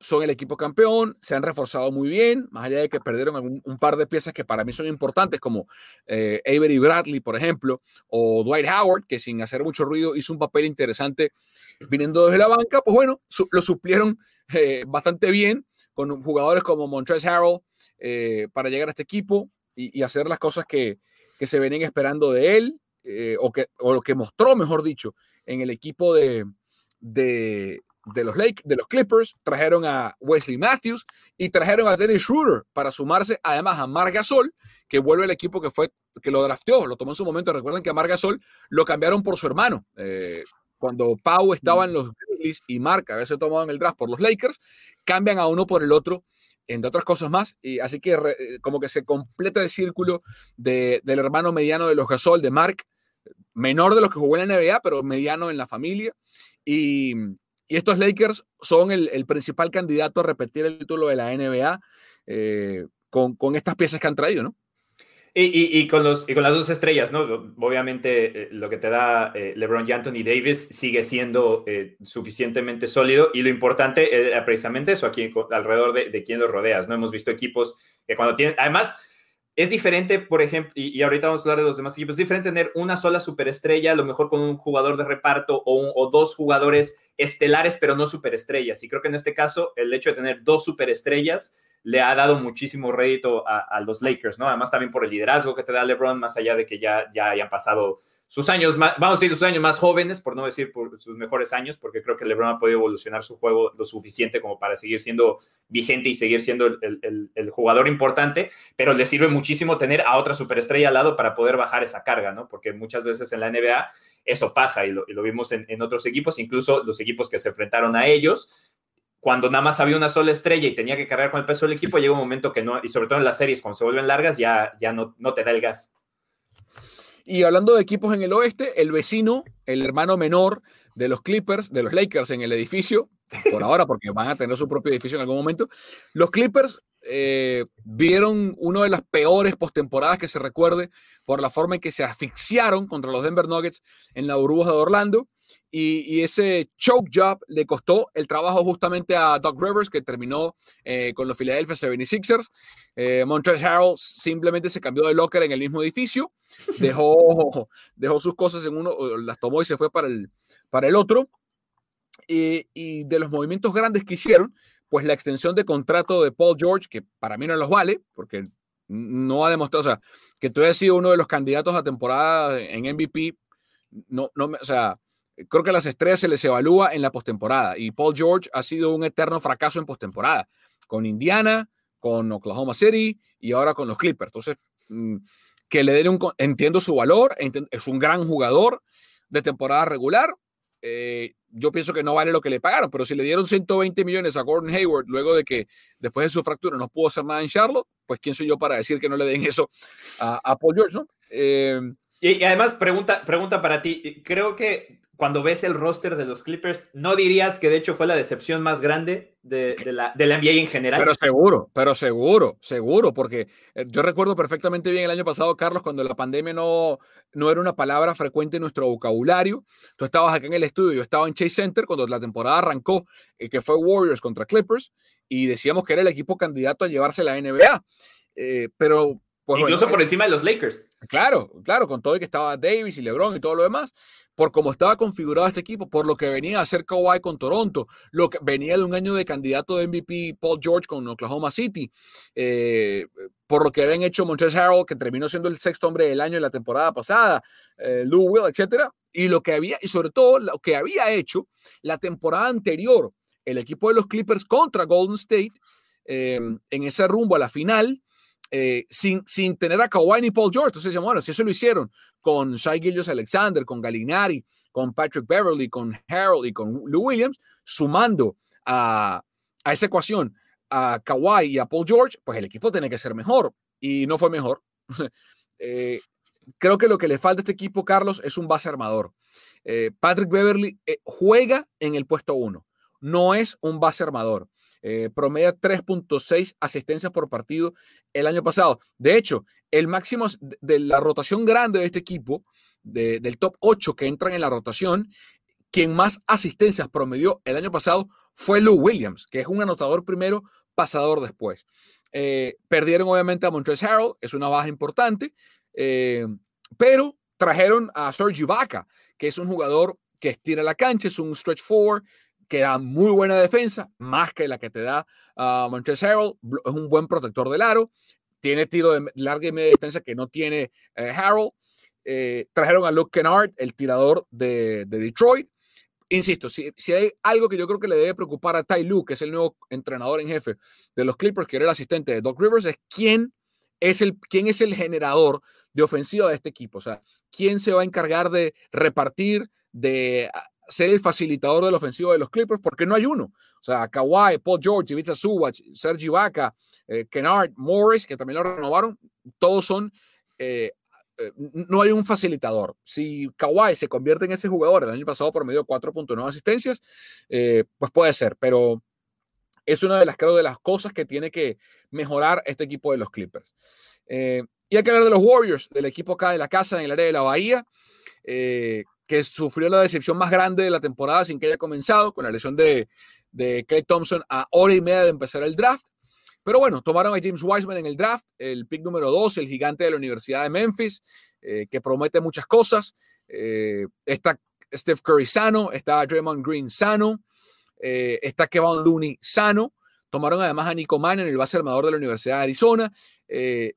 Speaker 3: son el equipo campeón, se han reforzado muy bien, más allá de que perdieron un, par de piezas que para mí son importantes, como eh, Avery Bradley, por ejemplo, o Dwight Howard, que sin hacer mucho ruido hizo un papel interesante viniendo desde la banca, pues bueno, lo suplieron bastante bien con jugadores como Montrezl Harrell eh, para llegar a este equipo y, hacer las cosas que, que, se venían esperando de él, o, que, o lo que mostró, mejor dicho, en el equipo de, de, de los, Lake, de los Clippers, trajeron a Wesley Matthews y trajeron a Dennis Schroeder para sumarse además a Marc Gasol, que vuelve el equipo que fue que lo drafteó, lo tomó en su momento. Recuerden que a Marc Gasol lo cambiaron por su hermano. Eh, cuando Pau estaba en los Grizzlies y Marc había sido tomado en el draft por los Lakers, cambian a uno por el otro, entre otras cosas más. Y así que eh, como que se completa el círculo del hermano mediano de los Gasol, de Marc, menor de los que jugó en la NBA, pero mediano en la familia. Y, y estos Lakers son el, principal candidato a repetir el título de la NBA eh, con, estas piezas que han traído, ¿no?
Speaker 2: Y, con los, y con las dos estrellas, ¿no? Obviamente eh, lo que te da eh, LeBron y Anthony Davis sigue siendo suficientemente sólido y lo importante es precisamente eso aquí alrededor de, de los rodeas, ¿no? Hemos visto equipos que cuando tienen, además, es diferente, por ejemplo, y, ahorita vamos a hablar de los demás equipos, es diferente tener una sola superestrella, a lo mejor con un jugador de reparto o, dos jugadores estelares, pero no superestrellas. Y creo que en este caso, el hecho de tener dos superestrellas le ha dado muchísimo rédito a, los Lakers, ¿no? Además, también por el liderazgo que te da LeBron, más allá de que ya, ya hayan pasado sus años, más, vamos a decir sus años más jóvenes, por no decir por sus mejores años, porque creo que LeBron ha podido evolucionar su juego lo suficiente como para seguir siendo vigente y seguir siendo el, jugador importante, pero le sirve muchísimo tener a otra superestrella al lado para poder bajar esa carga, ¿no? Porque muchas veces en la NBA eso pasa y lo, vimos en otros equipos, incluso los equipos que se enfrentaron a ellos, cuando nada más había una sola estrella y tenía que cargar con el peso del equipo, llega un momento que no, y sobre todo en las series, cuando se vuelven largas, ya, ya no, no te da el gas.
Speaker 3: Y hablando de equipos en el oeste, el vecino, el hermano menor de los Clippers, de los Lakers en el edificio, por ahora, porque van a tener su propio edificio en algún momento. Los Clippers eh, vieron una de las peores postemporadas que se recuerde por la forma en que se asfixiaron contra los Denver Nuggets en la burbuja de Orlando. Y, ese choke job le costó el trabajo justamente a Doc Rivers, que terminó eh, con los Philadelphia 76ers. Eh, Montrezl Harrell simplemente se cambió de locker en el mismo edificio, dejó, dejó sus cosas en uno, las tomó y se fue para el, para el otro. y de los movimientos grandes que hicieron, pues la extensión de contrato de Paul George, que para mí no los vale, porque no ha demostrado, o sea, que tú hayas sido uno de los candidatos a temporada en MVP, no, no, o sea, creo que a las estrellas se les evalúa en la postemporada y Paul George ha sido un eterno fracaso en postemporada, con Indiana, con Oklahoma City y ahora con los Clippers. Entonces, mm, que le den un, entiendo su valor, es un gran jugador de temporada regular, eh, yo pienso que no vale lo que le pagaron, pero si le dieron 120 millones a Gordon Hayward luego de que después de su fractura no pudo hacer nada en Charlotte, pues quién soy yo para decir que no le den eso a, Paul George, ¿no?
Speaker 2: Eh, y, además, pregunta, pregunta para ti, creo que cuando ves el roster de los Clippers, ¿no dirías que de hecho fue la decepción más grande de, la, de la NBA en general?
Speaker 3: Pero seguro, pero seguro, seguro, porque eh, yo recuerdo perfectamente bien el año pasado, Carlos, cuando la pandemia no, no era una palabra frecuente en nuestro vocabulario. Tú estabas acá en el estudio, yo estaba en Chase Center cuando la temporada arrancó, eh, que fue Warriors contra Clippers, y decíamos que era el equipo candidato a llevarse la NBA. Eh, pero
Speaker 2: pues Incluso por encima de los Lakers.
Speaker 3: Claro, claro, con todo y que estaba Davis y LeBron y todo lo demás por cómo estaba configurado este equipo, por lo que venía a hacer Kawhi con Toronto, lo que venía de un año de candidato de MVP Paul George con Oklahoma City, eh, por lo que habían hecho Montrezl Harrell, que terminó siendo el sexto hombre del año en la temporada pasada, eh, Lou Will, etcétera, y lo que había, y sobre todo lo que había hecho la temporada anterior, el equipo de los Clippers contra Golden State, eh, en ese rumbo a la final, eh, sin, sin tener a Kawhi ni Paul George. Entonces, bueno, si eso lo hicieron con Shai Gillius Alexander, con Galinari, con Patrick Beverly, con Harold y con Lou Williams, sumando a, a esa ecuación a Kawhi y a Paul George, pues el equipo tiene que ser mejor. Y no fue mejor. Eh, creo que lo que le falta a este equipo, Carlos, es un base armador. Eh, Patrick Beverly juega en el puesto uno, no es un base armador. Eh, promedia 3.6 asistencias por partido el año pasado. De hecho, el máximo de la rotación grande de este equipo, del top 8 que entran en la rotación, quien más asistencias promedió el año pasado fue Lou Williams, que es un anotador primero, pasador después. Eh, perdieron obviamente a Montrezl Harrell, es una baja importante, eh, pero trajeron a Serge Ibaka, que es un jugador que estira la cancha, es un stretch four, que da muy buena defensa, más que la que te da uh, Manchester Harrell, es un buen protector del aro, tiene tiro de larga y media distancia que no tiene eh, Harrell. Eh, trajeron a Luke Kennard, el tirador de, de Detroit. Insisto, si, si, hay algo que yo creo que le debe preocupar a Ty Lue, que es el nuevo entrenador en jefe de los Clippers, que era el asistente de Doc Rivers, es quién es el, quién es el generador de ofensiva de este equipo. O sea, quién se va a encargar de repartir, de ser el facilitador del ofensivo de los Clippers porque no hay uno. O sea, Kawhi, Paul George, Ivica Subach, Sergi Vaca, eh, Kennard, Morris, que también lo renovaron, todos son, eh, eh, no hay un facilitador. Si Kawhi se convierte en ese jugador, el año pasado por medio de 4.9 asistencias, pues puede ser, pero es una de las, creo, de las cosas que tiene que mejorar este equipo de los Clippers. y hay que hablar de los Warriors, del equipo acá de la casa en el área de la Bahía que sufrió la decepción más grande de la temporada sin que haya comenzado, con la lesión de, de Clay Thompson a hora y media de empezar el draft. Pero bueno, tomaron a James Wiseman en el draft, el pick número 2, el gigante de la Universidad de Memphis, eh, que promete muchas cosas. Eh, está Steph Curry sano, está Draymond Green sano, eh, está Kevin Looney sano. Tomaron además a Nico Mann en el base armador de la Universidad de Arizona.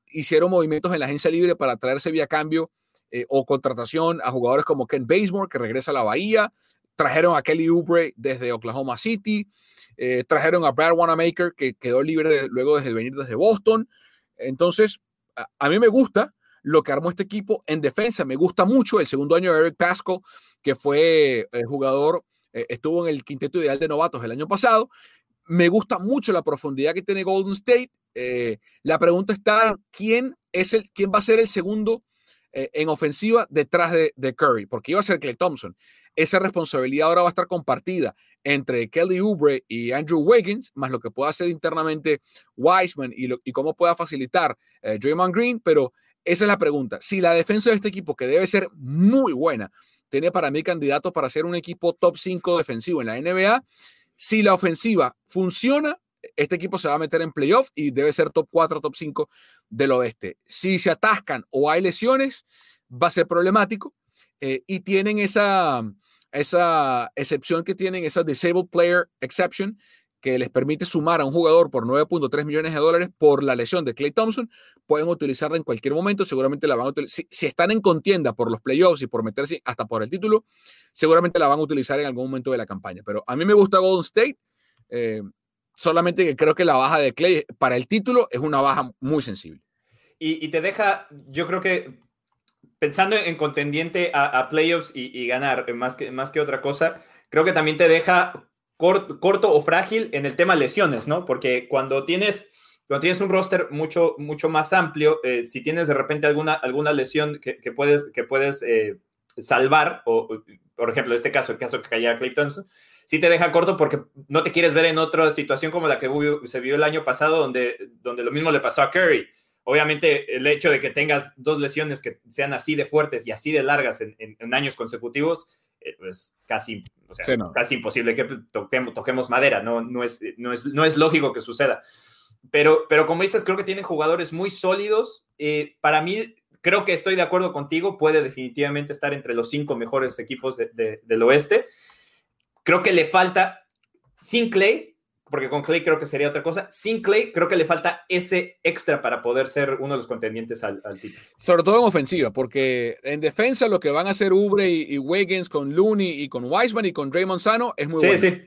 Speaker 3: hicieron movimientos en la agencia libre para traerse vía cambio eh, o contratación a jugadores como Ken Basemore, que regresa a la Bahía, trajeron a Kelly Oubre desde Oklahoma City, eh, trajeron a Brad Wanamaker, que quedó libre luego de venir desde Boston. Entonces, a, mí me gusta lo que armó este equipo en defensa, me gusta mucho el segundo año de Eric Pascal, que fue el jugador, eh, estuvo en el quinteto ideal de novatos el año pasado. Me gusta mucho la profundidad que tiene Golden State. la pregunta está quién es el, quién va a ser el segundo eh, en ofensiva detrás de, Curry, porque iba a ser Clay Thompson. esa responsabilidad ahora va a estar compartida entre Kelly Oubre y Andrew Wiggins, más lo que pueda hacer internamente Wiseman y, y cómo pueda facilitar eh, Draymond Green, pero esa es la pregunta. Si la defensa de este equipo, que debe ser muy buena, tiene para mí candidatos para ser un equipo top 5 defensivo en la NBA, si la ofensiva funciona, este equipo se va a meter en playoff y debe ser top 4, top 5 del oeste. Si se atascan o hay lesiones, va a ser problemático eh, y tienen esa, esa excepción que tienen, esa disabled player exception, que les permite sumar a un jugador por 9.3 millones de dólares por la lesión de Clay Thompson, pueden utilizarla en cualquier momento, seguramente la van a utilizar, si, están en contienda por los playoffs y por meterse hasta por el título, seguramente la van a utilizar en algún momento de la campaña. Pero a mí me gusta Golden State, eh, solamente que creo que la baja de Clay para el título es una baja muy sensible.
Speaker 2: Y, te deja, yo creo que pensando en contendiente a, playoffs y, ganar más que, más que otra cosa, creo que también te deja corto, o frágil en el tema lesiones, ¿no? Porque cuando tienes, cuando tienes un roster mucho, mucho más amplio, eh, si tienes de repente alguna, alguna lesión que, puedes, que puedes eh, salvar, o por ejemplo, en este caso, el caso que cayera Clay Thompson, sí te deja corto porque no te quieres ver en otra situación como la que se vio el año pasado, donde, donde lo mismo le pasó a Curry. Obviamente, el hecho de que tengas dos lesiones que sean así de fuertes y así de largas en, años consecutivos, es pues casi, casi imposible que toquemos, toquemos madera, no, no, es, no, es, no es lógico que suceda. Pero, pero como dices, creo que tienen jugadores muy sólidos. Eh, para mí, creo que estoy de acuerdo contigo, puede definitivamente estar entre los cinco mejores equipos del oeste. Creo que le falta, sin Clay, porque con Clay creo que sería otra cosa. Sin Clay, creo que le falta ese extra para poder ser uno de los contendientes al, título.
Speaker 3: Sobre todo en ofensiva, porque en defensa lo que van a hacer Ubre y, Wiggins con Looney y con Wiseman y con Draymond Sano es muy bueno. Sí, sí.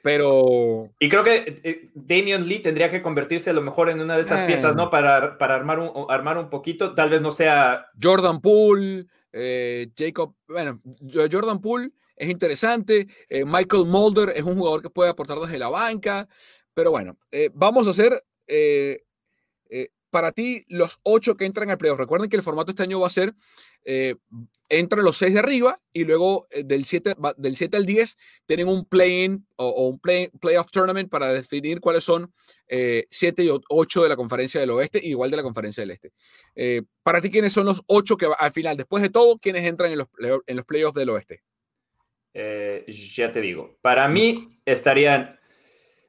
Speaker 3: Pero.
Speaker 2: Y creo que eh, Damian Lee tendría que convertirse a lo mejor en una de esas piezas, ¿no? Para, para armar, un, armar un poquito. Tal vez no sea.
Speaker 3: Jordan Poole, eh, Jacob. Bueno, Jordan Poole es interesante. Eh, Michael Mulder es un jugador que puede aportar desde la banca. Pero bueno, eh, vamos a hacer eh, para ti los ocho que entran al playoff. Recuerden que el formato este año va a ser, entran los seis de arriba y luego del 7 del siete al 10 tienen un play-in o, un play, playoff tournament para definir cuáles son 7 y 8 de la conferencia del oeste, igual de la conferencia del este. para ti, ¿quiénes son los ocho que al final, después de todo, quiénes entran en los, en los playoffs del oeste?
Speaker 2: Eh, ya te digo. Para mí estarían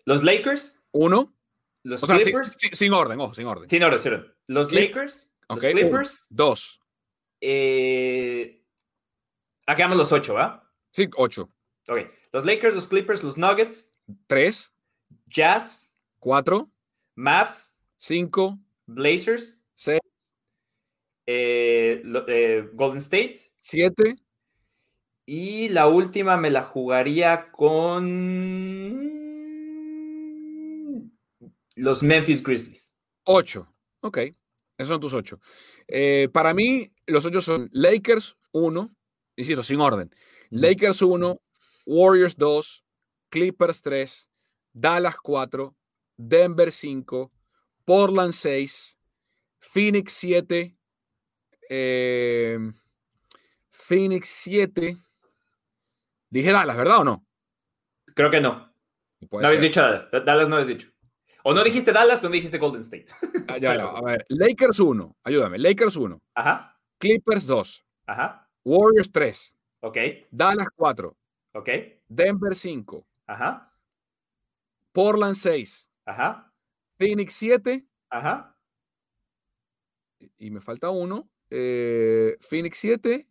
Speaker 2: los Lakers.
Speaker 3: Uno.
Speaker 2: Los Clippers.
Speaker 3: Sin, orden, ojo, sin orden.
Speaker 2: Sin orden, sin orden. Los Lakers. Los Clippers.
Speaker 3: dos.
Speaker 2: Eh, vamos los ocho, ¿va?
Speaker 3: Sí, ocho.
Speaker 2: Ok. Los Lakers, los Clippers, los Nuggets.
Speaker 3: Tres.
Speaker 2: Jazz.
Speaker 3: Cuatro.
Speaker 2: Maps.
Speaker 3: Cinco.
Speaker 2: Blazers.
Speaker 3: Seis.
Speaker 2: Eh, eh, Golden State.
Speaker 3: Siete.
Speaker 2: Y la última me la jugaría con los Memphis Grizzlies.
Speaker 3: Ocho. Ok. Esos son tus ocho. Eh, para mí, los ocho son Lakers, uno. Insisto, sin orden. Lakers, uno. Warriors, dos. Clippers, tres. Dallas, cuatro. Denver, cinco. Portland, seis. Phoenix, siete. Eh, Phoenix, siete. Dije Dallas, ¿verdad o no?
Speaker 2: Creo que no. No habéis dicho Dallas. Dallas no habéis dicho. O no dijiste Dallas o no dijiste Golden State.
Speaker 3: Ah, ya, a ver, Lakers 1. Ayúdame. Lakers 1.
Speaker 2: Ajá.
Speaker 3: Clippers 2.
Speaker 2: Ajá.
Speaker 3: Warriors 3.
Speaker 2: Ok.
Speaker 3: Dallas 4.
Speaker 2: Ok.
Speaker 3: Denver 5.
Speaker 2: Ajá.
Speaker 3: Portland 6.
Speaker 2: Ajá.
Speaker 3: Phoenix 7.
Speaker 2: Ajá.
Speaker 3: Y me falta uno. Eh, Phoenix 7.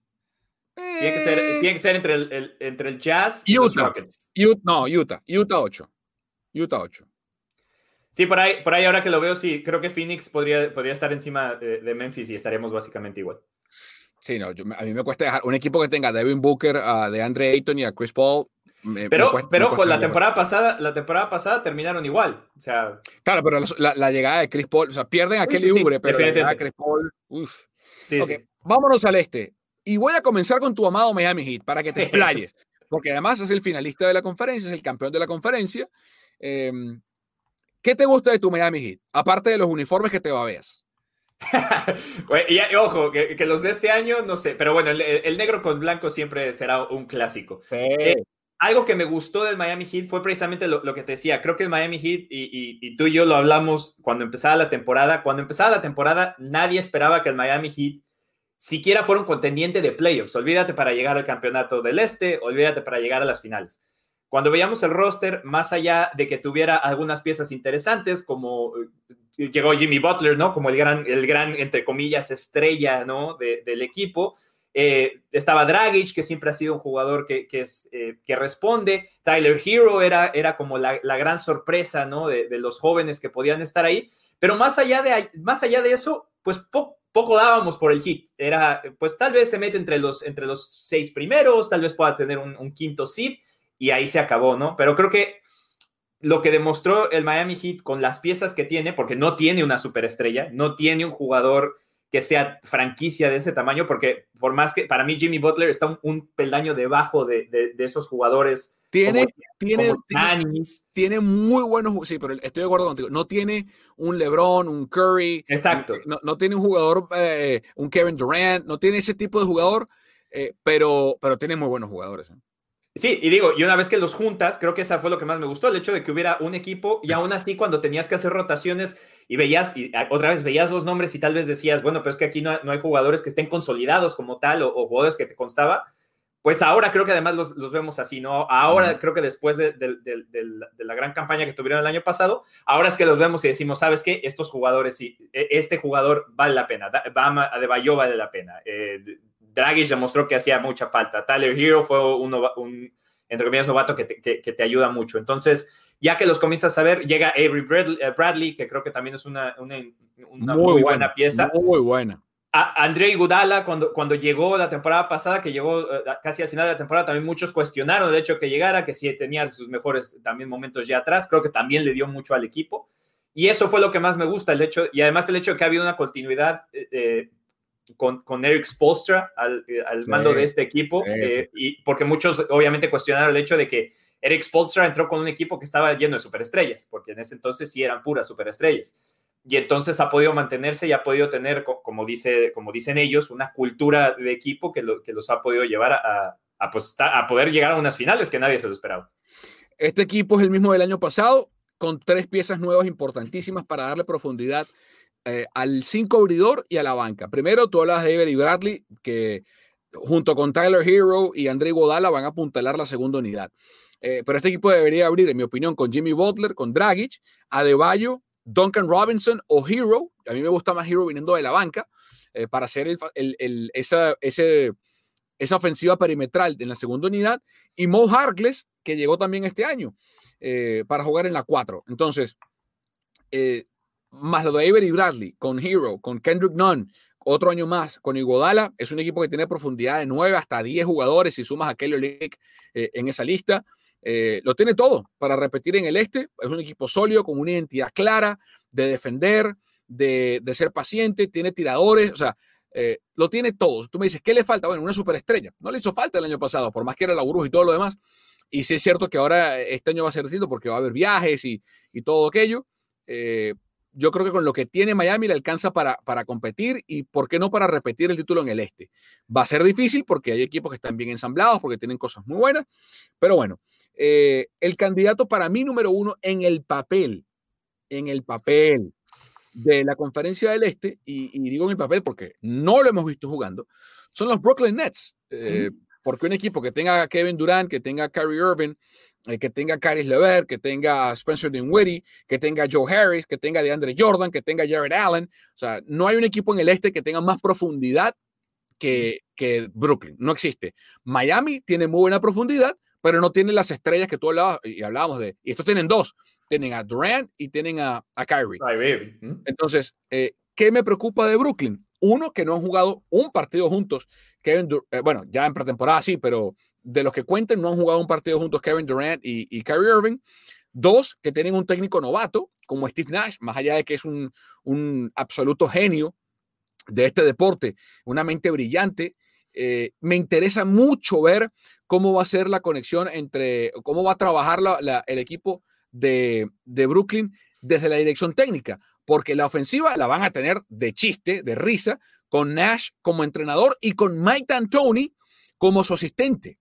Speaker 2: Tiene que ser, tiene que ser entre, el, entre el Jazz
Speaker 3: y los Rockets. Utah, no, Utah. Utah 8. Utah 8.
Speaker 2: Sí, por ahí, por ahí ahora que lo veo, sí, creo que Phoenix podría, podría estar encima de, Memphis y estaríamos básicamente igual.
Speaker 3: Sí, no, a mí me cuesta dejar un equipo que tenga a Devin Booker, a DeAndre Ayton y a Chris Paul.
Speaker 2: pero, pero ojo, la temporada, pasada, la temporada pasada terminaron igual. O sea,
Speaker 3: claro, pero la, llegada de Chris Paul, o sea, pierden a Kelly sí, pero la llegada de Chris Paul, uff. Sí, sí. Vámonos al este. Y voy a comenzar con tu amado Miami Heat para que te explayes, porque además es el finalista de la conferencia, es el campeón de la conferencia. Em, ¿Qué te gusta de tu Miami Heat? Aparte de los uniformes que te babeas.
Speaker 2: y, ojo, que, los de este año, no sé, pero bueno, el, negro con blanco siempre será un clásico. Eh, algo que me gustó del Miami Heat fue precisamente lo, que te decía. Creo que el Miami Heat, y, y, tú y yo lo hablamos cuando empezaba la temporada, cuando empezaba la temporada, nadie esperaba que el Miami Heat siquiera fuera un contendiente de playoffs. Olvídate para llegar al campeonato del Este, olvídate para llegar a las finales. Cuando veíamos el roster, más allá de que tuviera algunas piezas interesantes, como eh, llegó Jimmy Butler, ¿no? Como el gran, el gran entre comillas, estrella, ¿no? del equipo. Eh, estaba Dragic, que siempre ha sido un jugador que, eh, que responde. Tyler Hero era, era como la, gran sorpresa, ¿no? De, los jóvenes que podían estar ahí. Pero más allá de, más allá de eso, pues poco dábamos por el hit. Era, pues tal vez se mete entre los, entre los seis primeros, tal vez pueda tener un, quinto seed y ahí se acabó, ¿no? Pero creo que lo que demostró el Miami Heat con las piezas que tiene, porque no tiene una superestrella, no tiene un jugador que sea franquicia de ese tamaño, porque por más que para mí Jimmy Butler está un, peldaño debajo de, esos jugadores.
Speaker 3: Tiene, tiene, tiene, muy buenos, sí, pero estoy de acuerdo contigo, no tiene un LeBron, un Curry.
Speaker 2: Exacto.
Speaker 3: No, tiene un jugador, eh, un Kevin Durant, no tiene ese tipo de jugador, eh, pero, pero tiene muy buenos jugadores. ¿eh?
Speaker 2: Sí, y digo, y una vez que los juntas, creo que esa fue lo que más me gustó, el hecho de que hubiera un equipo y aún así cuando tenías que hacer rotaciones y veías, y ah, otra vez veías los nombres y tal vez decías, bueno, pero es que aquí no, hay jugadores que estén consolidados como tal o, jugadores que te constaba, pues ahora creo que además los, vemos así, ¿no? Ahora creo que después de, la gran campaña que tuvieron el año pasado, ahora es que los vemos y decimos, ¿sabes qué? Estos jugadores, sí, e, este jugador vale la pena, Bama de Bayo vale la pena. Eh, Dragic demostró que hacía mucha falta. Tyler Hero fue un, entre comillas, novato que te, ayuda mucho. Entonces, ya que los comienzas a ver, llega Avery Bradley, que creo que también es una, muy, buena, pieza.
Speaker 3: Muy buena.
Speaker 2: A André Gudala, cuando, cuando llegó la temporada pasada, que llegó eh, casi al final de la temporada, también muchos cuestionaron el hecho que llegara, que sí tenía sus mejores también momentos ya atrás. Creo que también le dio mucho al equipo. Y eso fue lo que más me gusta, el hecho, y además el hecho de que ha habido una continuidad eh, eh, con, con Eric Spolstra al, mando de este equipo, eh, y porque muchos obviamente cuestionaron el hecho de que Eric Spolstra entró con un equipo que estaba lleno de superestrellas, porque en ese entonces sí eran puras superestrellas. Y entonces ha podido mantenerse y ha podido tener, como, dice, como dicen ellos, una cultura de equipo que, lo, que los ha podido llevar a, a, pues, a poder llegar a unas finales que nadie se lo esperaba.
Speaker 3: Este equipo es el mismo del año pasado, con tres piezas nuevas importantísimas para darle profundidad eh, al 5 abridor y a la banca. Primero, tú hablas de Avery Bradley, que junto con Tyler Hero y André Godala van a apuntalar la segunda unidad. Eh, pero este equipo debería abrir, en mi opinión, con Jimmy Butler, con Dragic, Adebayo, Duncan Robinson o Hero. A mí me gusta más Hero viniendo de la banca eh, para hacer el, esa, esa ofensiva perimetral en la segunda unidad. Y Mo Harkless, que llegó también este año para jugar en la 4. Entonces, más lo de Avery Bradley, con Hero, con Kendrick Nunn, otro año más con Iguodala, es un equipo que tiene profundidad de 9 hasta 10 jugadores si sumas a Kelly eh, en esa lista. Eh, lo tiene todo para repetir en el este. Es un equipo sólido, con una identidad clara de defender, de, ser paciente, tiene tiradores, o sea, eh, lo tiene todo. Tú me dices, ¿qué le falta? Bueno, una superestrella. No le hizo falta el año pasado, por más que era la burbuja y todo lo demás. Y sí es cierto que ahora este año va a ser distinto porque va a haber viajes y, y todo aquello yo creo que con lo que tiene Miami le alcanza para, para competir y, ¿por qué no para repetir el título en el este? Va a ser difícil porque hay equipos que están bien ensamblados, porque tienen cosas muy buenas, pero bueno, eh, el candidato para mí número uno en el papel, en el papel de la conferencia del este, y, digo en el papel porque no lo hemos visto jugando, son los Brooklyn Nets. Eh, porque un equipo que tenga a Kevin Durant, que tenga a Kyrie Irving, eh, que tenga Caris Levert, que tenga Spencer Dinwiddie, que tenga Joe Harris, que tenga DeAndre Jordan, que tenga Jared Allen. O sea, no hay un equipo en el este que tenga más profundidad que, que Brooklyn. No existe. Miami tiene muy buena profundidad, pero no tiene las estrellas que tú hablabas y hablábamos de. Y estos tienen dos. Tienen a Durant y tienen a, a Kyrie. Entonces, eh, ¿qué me preocupa de Brooklyn? Uno, que no han jugado un partido juntos. Kevin, eh, bueno, ya en pretemporada sí, pero de los que cuenten, no han jugado un partido juntos Kevin Durant y, Kyrie Irving. Dos, que tienen un técnico novato como Steve Nash, más allá de que es un, absoluto genio de este deporte, una mente brillante. Eh, me interesa mucho ver cómo va a ser la conexión entre, cómo va a trabajar el equipo de, de Brooklyn desde la dirección técnica, porque la ofensiva la van a tener de chiste, de risa, con Nash como entrenador y con Mike D'Antoni como su asistente.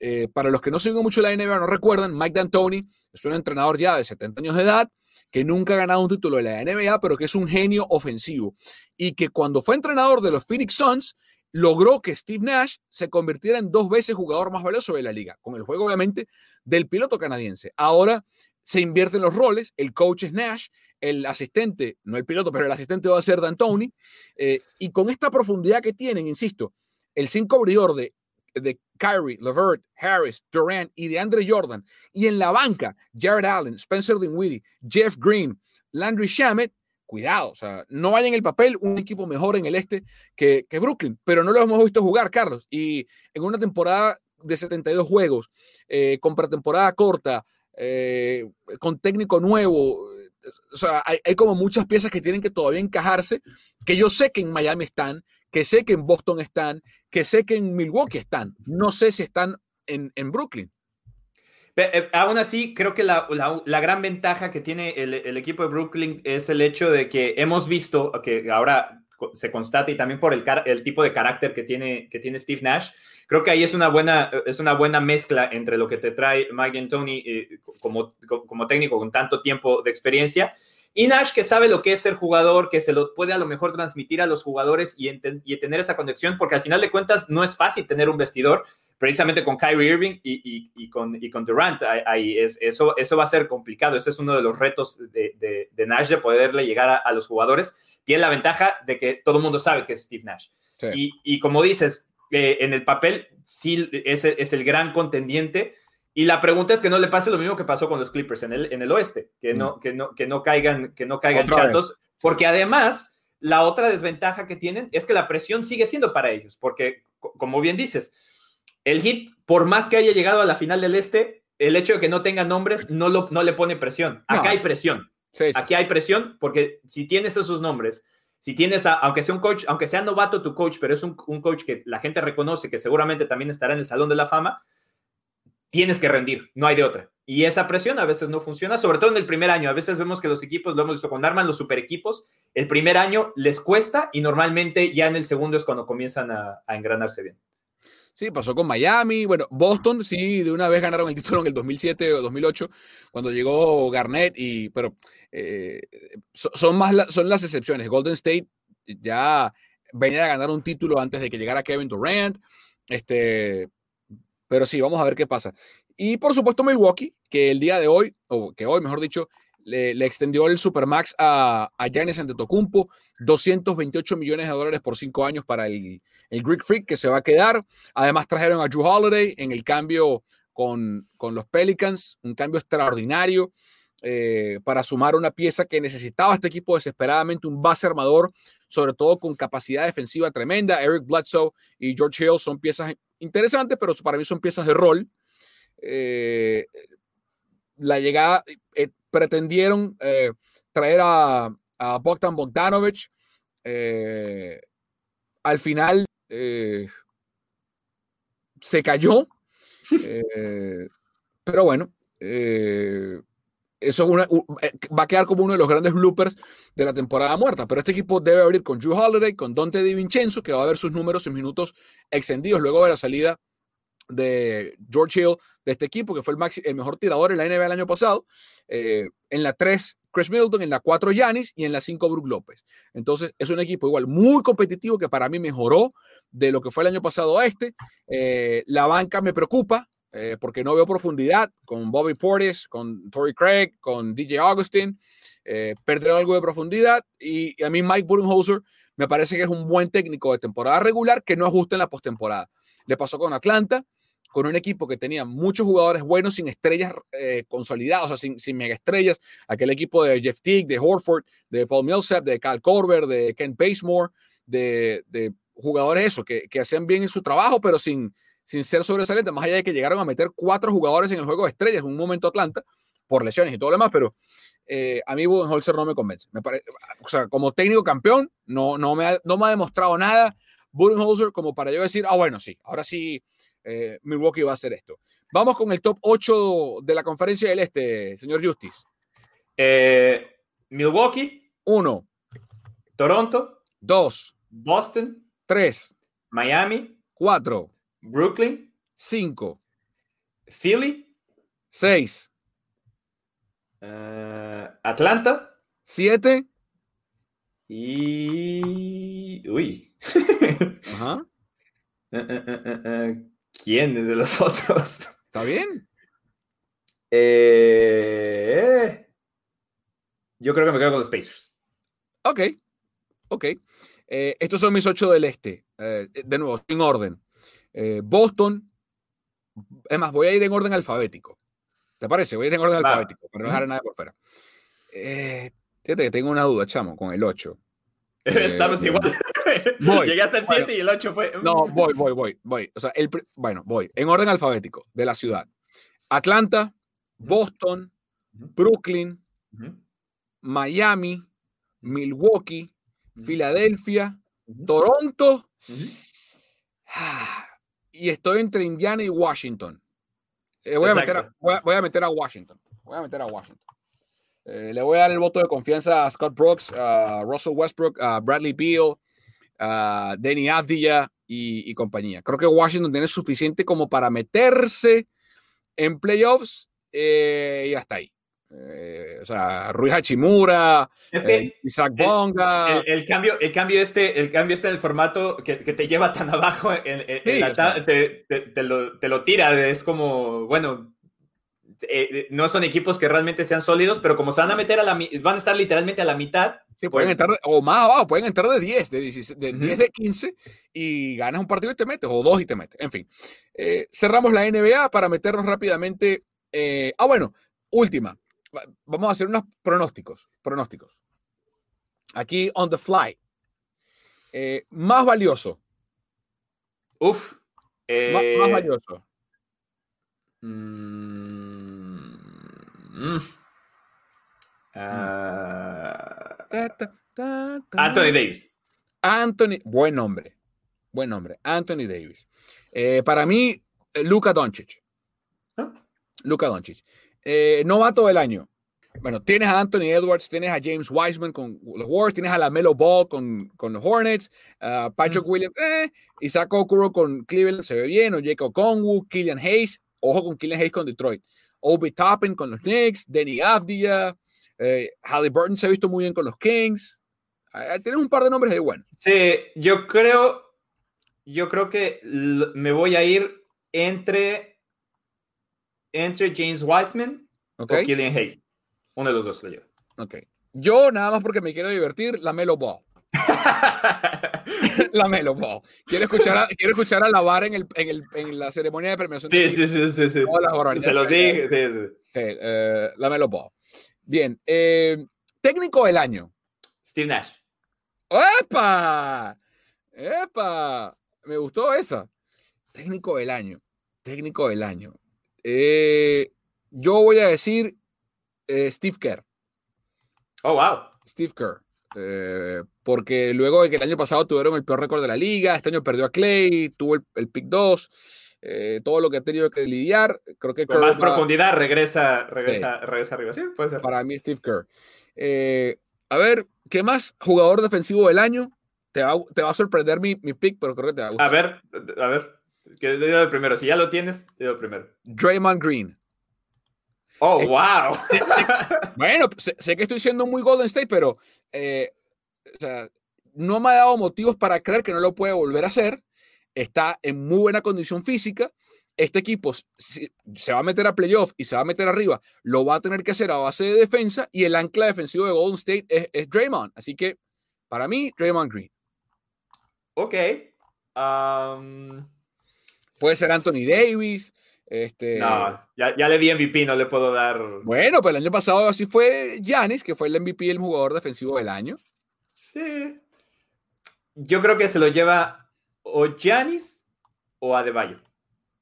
Speaker 3: Eh, para los que no siguen mucho la NBA, no recuerdan, Mike D'Antoni es un entrenador ya de 70 años de edad, que nunca ha ganado un título de la NBA, pero que es un genio ofensivo. Y que cuando fue entrenador de los Phoenix Suns, logró que Steve Nash se convirtiera en dos veces jugador más valioso de la liga, con el juego obviamente del piloto canadiense. Ahora se invierten los roles, el coach es Nash, el asistente, no el piloto, pero el asistente va a ser D'Antoni, eh, y con esta profundidad que tienen, insisto, el cinco abridor de, de Kyrie, Levert, Harris, Durant y de Andre Jordan, y en la banca, Jared Allen, Spencer Dinwiddie, Jeff Green, Landry Shamet, cuidado, o sea, no vaya en el papel un equipo mejor en el este que, que Brooklyn, pero no lo hemos visto jugar, Carlos, y en una temporada de 72 juegos, eh, con pretemporada corta, eh, con técnico nuevo, o sea, hay, como muchas piezas que tienen que todavía encajarse, que yo sé que en Miami están, que sé que en Boston están, que sé que en Milwaukee están. No sé si están en, en Brooklyn.
Speaker 2: Eh, aún así, creo que la, la, gran ventaja que tiene el, el, equipo de Brooklyn es el hecho de que hemos visto, que ahora se constata y también por el, el tipo de carácter que tiene, que tiene Steve Nash, creo que ahí es una buena, es una buena mezcla entre lo que te trae Mike D'Antoni eh, como, como técnico con tanto tiempo de experiencia y Nash que sabe lo que es ser jugador, que se lo puede a lo mejor transmitir a los jugadores y, y tener esa conexión, porque al final de cuentas no es fácil tener un vestidor, precisamente con Kyrie Irving y, y, con, y con, Durant. Ahí es, eso, eso va a ser complicado. Ese es uno de los retos de, de, Nash de poderle llegar a, los jugadores. Tiene la ventaja de que todo el mundo sabe que es Steve Nash. Y, como dices, eh, en el papel sí es, es, el gran contendiente. Y la pregunta es que no le pase lo mismo que pasó con los Clippers en el, en el oeste, que no, mm. que no, que no caigan, que no caigan chatos, porque además la otra desventaja que tienen es que la presión sigue siendo para ellos, porque como bien dices, el hit, por más que haya llegado a la final del este, el hecho de que no tenga nombres no, lo, no le pone presión. Acá hay presión. Aquí hay presión porque si tienes esos nombres si tienes, aunque sea un coach, aunque sea novato tu coach, pero es un, coach que la gente reconoce, que seguramente también estará en el Salón de la Fama, tienes que rendir, no hay de otra. Y esa presión a veces no funciona, sobre todo en el primer año. A veces vemos que los equipos, lo hemos visto cuando arman los super equipos, el primer año les cuesta y normalmente ya en el segundo es cuando comienzan a engranarse bien.
Speaker 3: Sí, pasó con Miami. Bueno, Boston sí, de una vez ganaron el título en el 2007 o 2008, cuando llegó Garnett, y, pero eh, son, más son las excepciones. Golden State ya venía a ganar un título antes de que llegara Kevin Durant. Este, pero sí, vamos a ver qué pasa. Y por supuesto Milwaukee, que el día de hoy, o que hoy mejor dicho, le, extendió el Supermax a, a Giannis Antetokounmpo, 228 millones de dólares por cinco años para el, el, Greek Freak que se va a quedar. Además trajeron a Drew Holiday en el cambio con, con los Pelicans, un cambio extraordinario eh, para sumar una pieza que necesitaba este equipo desesperadamente, un base armador, sobre todo con capacidad defensiva tremenda. Eric Bledsoe y George Hill son piezas interesantes, pero para mí son piezas de rol. Eh, la llegada, eh, pretendieron eh, traer a, a, Bogdan Bogdanovich. Al final se cayó. pero bueno, eso va a quedar como uno de los grandes bloopers de la temporada muerta. Pero este equipo debe abrir con Drew Holiday, con Dante DiVincenzo, que va a ver sus números en minutos extendidos luego de la salida de George Hill de este equipo, que fue el, el mejor tirador en la NBA el año pasado. Eh, en la 3, Chris Middleton, en la 4, Yanis y en la 5, Brook López. Entonces, es un equipo igual muy competitivo que para mí mejoró de lo que fue el año pasado a este. Eh, la banca me preocupa eh, porque no veo profundidad con Bobby Portis, con Tory Craig, con DJ Augustin. Eh, algo de profundidad y, a mí Mike Budenholzer me parece que es un buen técnico de temporada regular que no ajusta en la postemporada. Le pasó con Atlanta, con un equipo que tenía muchos jugadores buenos sin estrellas eh, consolidadas, o sin, sin mega estrellas. Aquel equipo de Jeff Teague, de Horford, de Paul Millsap, de Cal Corber, de Ken Basemore, de, de jugadores eso, que, que, hacían bien en su trabajo, pero sin, sin ser sobresalientes, más allá de que llegaron a meter cuatro jugadores en el juego de estrellas en un momento Atlanta, por lesiones y todo lo demás, pero eh, a mí Budenholzer no me convence. Me parece, o sea, como técnico campeón, no, no, me ha, no me ha demostrado nada Budenholzer como para yo decir, ah, bueno, sí, ahora sí eh, Milwaukee va a hacer esto. Vamos con el top 8 de la conferencia del Este, señor Justice.
Speaker 2: Eh, Milwaukee,
Speaker 3: 1,
Speaker 2: Toronto,
Speaker 3: 2,
Speaker 2: Boston,
Speaker 3: 3,
Speaker 2: Miami,
Speaker 3: 4,
Speaker 2: Brooklyn,
Speaker 3: 5,
Speaker 2: Philly,
Speaker 3: 6,
Speaker 2: eh, Atlanta
Speaker 3: 7.
Speaker 2: y... Uy.
Speaker 3: Ajá.
Speaker 2: Eh, eh, ¿Quién es de los otros?
Speaker 3: ¿Está bien?
Speaker 2: Eh, yo creo que me quedo con los Pacers.
Speaker 3: Ok. Ok. Eh, estos son mis ocho del este. Eh, de nuevo, en orden. Eh, Boston. Es más, voy a ir en orden alfabético. ¿Te parece? Voy a ir en orden alfabético para no dejar a nadie por fuera. Eh, fíjate que tengo una duda, chamo, con el 8.
Speaker 2: Estamos
Speaker 3: Eh,
Speaker 2: igual.
Speaker 3: voy.
Speaker 2: Llegué hasta el
Speaker 3: Bueno.
Speaker 2: 7 y el 8 fue...
Speaker 3: No,
Speaker 2: mm.
Speaker 3: voy, voy, voy, voy. O sea, el, bueno, voy. En orden alfabético de la ciudad. Atlanta, Boston. Brooklyn. Miami, Milwaukee. Filadelfia. Toronto.
Speaker 2: Ujú.
Speaker 3: Y estoy entre Indiana y Washington. Eh, voy, a meter a,
Speaker 2: Exacto.
Speaker 3: voy, a, voy a meter a Washington. Voy a meter a Washington. Eh, le voy a dar el voto de confianza a Scott Brooks, a Russell Westbrook, a Bradley Beal, a Denny Avdija y, y compañía. Creo que Washington tiene suficiente como para meterse en playoffs eh, y hasta ahí. Eh, o sea, Rui Hachimura,
Speaker 2: Es que
Speaker 3: eh, Isaac Bonga.
Speaker 2: el, el cambio, el cambio este, el cambio este en el formato que, que te lleva tan abajo en, en- en la te, te- te lo, te lo tira, es como, bueno, eh, no son equipos que realmente sean sólidos, pero como se van a meter a la, van a estar literalmente a la mitad,
Speaker 3: Sí, pueden
Speaker 2: Pues-
Speaker 3: entrar, o más abajo, pueden entrar de 10, de, 16 de,
Speaker 2: Ujú.
Speaker 3: 10 de 15 y ganas un partido y te metes, o dos y te metes. En fin, cerramos la NBA para meternos rápidamente. ah, bueno, última. Va- Vamos a hacer unos pronósticos. Pronósticos. Aquí on the fly. Eh, más valioso.
Speaker 2: uff.
Speaker 3: ma-
Speaker 2: eh,
Speaker 3: más valioso.
Speaker 2: mm, mm, ah. Anthony Davis.
Speaker 3: Anthony, buen nombre. Buen nombre. Anthony Davis. Eh, para mí, Luka Doncic.
Speaker 2: ¿no?
Speaker 3: Luka Doncic. Eh, novato del año. Bueno, tienes a Anthony Edwards, tienes a James Wiseman con los Warriors, tienes a Lamelo Ball con, con los Hornets, Patrick Williams, eh, Isaac Okoro con Cleveland, se ve bien, o Jacob Conwu, Killian Hayes, ojo con Killian Hayes con Detroit, Obi Toppin con los Knicks, Denny Avdia, eh, Halliburton se ha visto muy bien con los Kings. Eh, tienes un par de nombres de bueno.
Speaker 2: Sí, yo creo, yo creo que me voy a ir entre, entre James Wiseman
Speaker 3: ¿ok?
Speaker 2: o Killian Hayes. Uno de los dos lo llevo.
Speaker 3: Ok. Yo, nada más porque me quiero divertir, Lamelo Ball. Lamelo Ball. Quiero escuchar a, quiero escuchar a la vara en, el, en, el, en la ceremonia de premiación. de
Speaker 2: sí, sí, sí, sí, sí.
Speaker 3: Todas las.
Speaker 2: Se los dije. Sí, sí.
Speaker 3: Sí, eh, Lamelo Ball. Bien. eh, técnico del año.
Speaker 2: Steve Nash.
Speaker 3: ¡Epa! ¡Epa! Me gustó esa. Técnico del año. Técnico del año. Eh, yo voy a decir eh, Steve Kerr.
Speaker 2: Oh, wow.
Speaker 3: Steve Kerr. Eh, porque luego de que el año pasado tuvieron el peor récord de la liga, este año perdió a Clay, tuvo el, el pick 2, eh, todo lo que ha tenido que lidiar, creo que
Speaker 2: Con más
Speaker 3: va-
Speaker 2: profundidad regresa, regresa, regresa arriba. Sí, puede ser.
Speaker 3: para mí Steve Kerr. Eh, a ver, ¿qué más? Jugador defensivo del año. Te va, te va a sorprender mi, mi pick, pero creo que te va a gustar.
Speaker 2: A ver, a ver. Que digo el primero. Si ya lo tienes, digo el primero.
Speaker 3: Draymond Green.
Speaker 2: Oh,
Speaker 3: Eh,
Speaker 2: wow.
Speaker 3: Bueno, sé, sé que estoy siendo muy Golden State, pero eh, o sea, no me ha dado motivos para creer que no lo puede volver a hacer. Está en muy buena condición física. Este equipo, si se va a meter a playoff y se va a meter arriba, lo va a tener que hacer a base de defensa y el ancla defensivo de Golden State es, es Draymond. Así que, para mí, Draymond Green.
Speaker 2: ok. Um,
Speaker 3: Puede ser Anthony Davis. Este,
Speaker 2: no, ya, ya le di MVP, no le puedo dar.
Speaker 3: Bueno, pero el año pasado así fue Giannis, que fue el MVP, el jugador defensivo del año.
Speaker 2: Sí. Yo creo que se lo lleva o Giannis o Adebayo.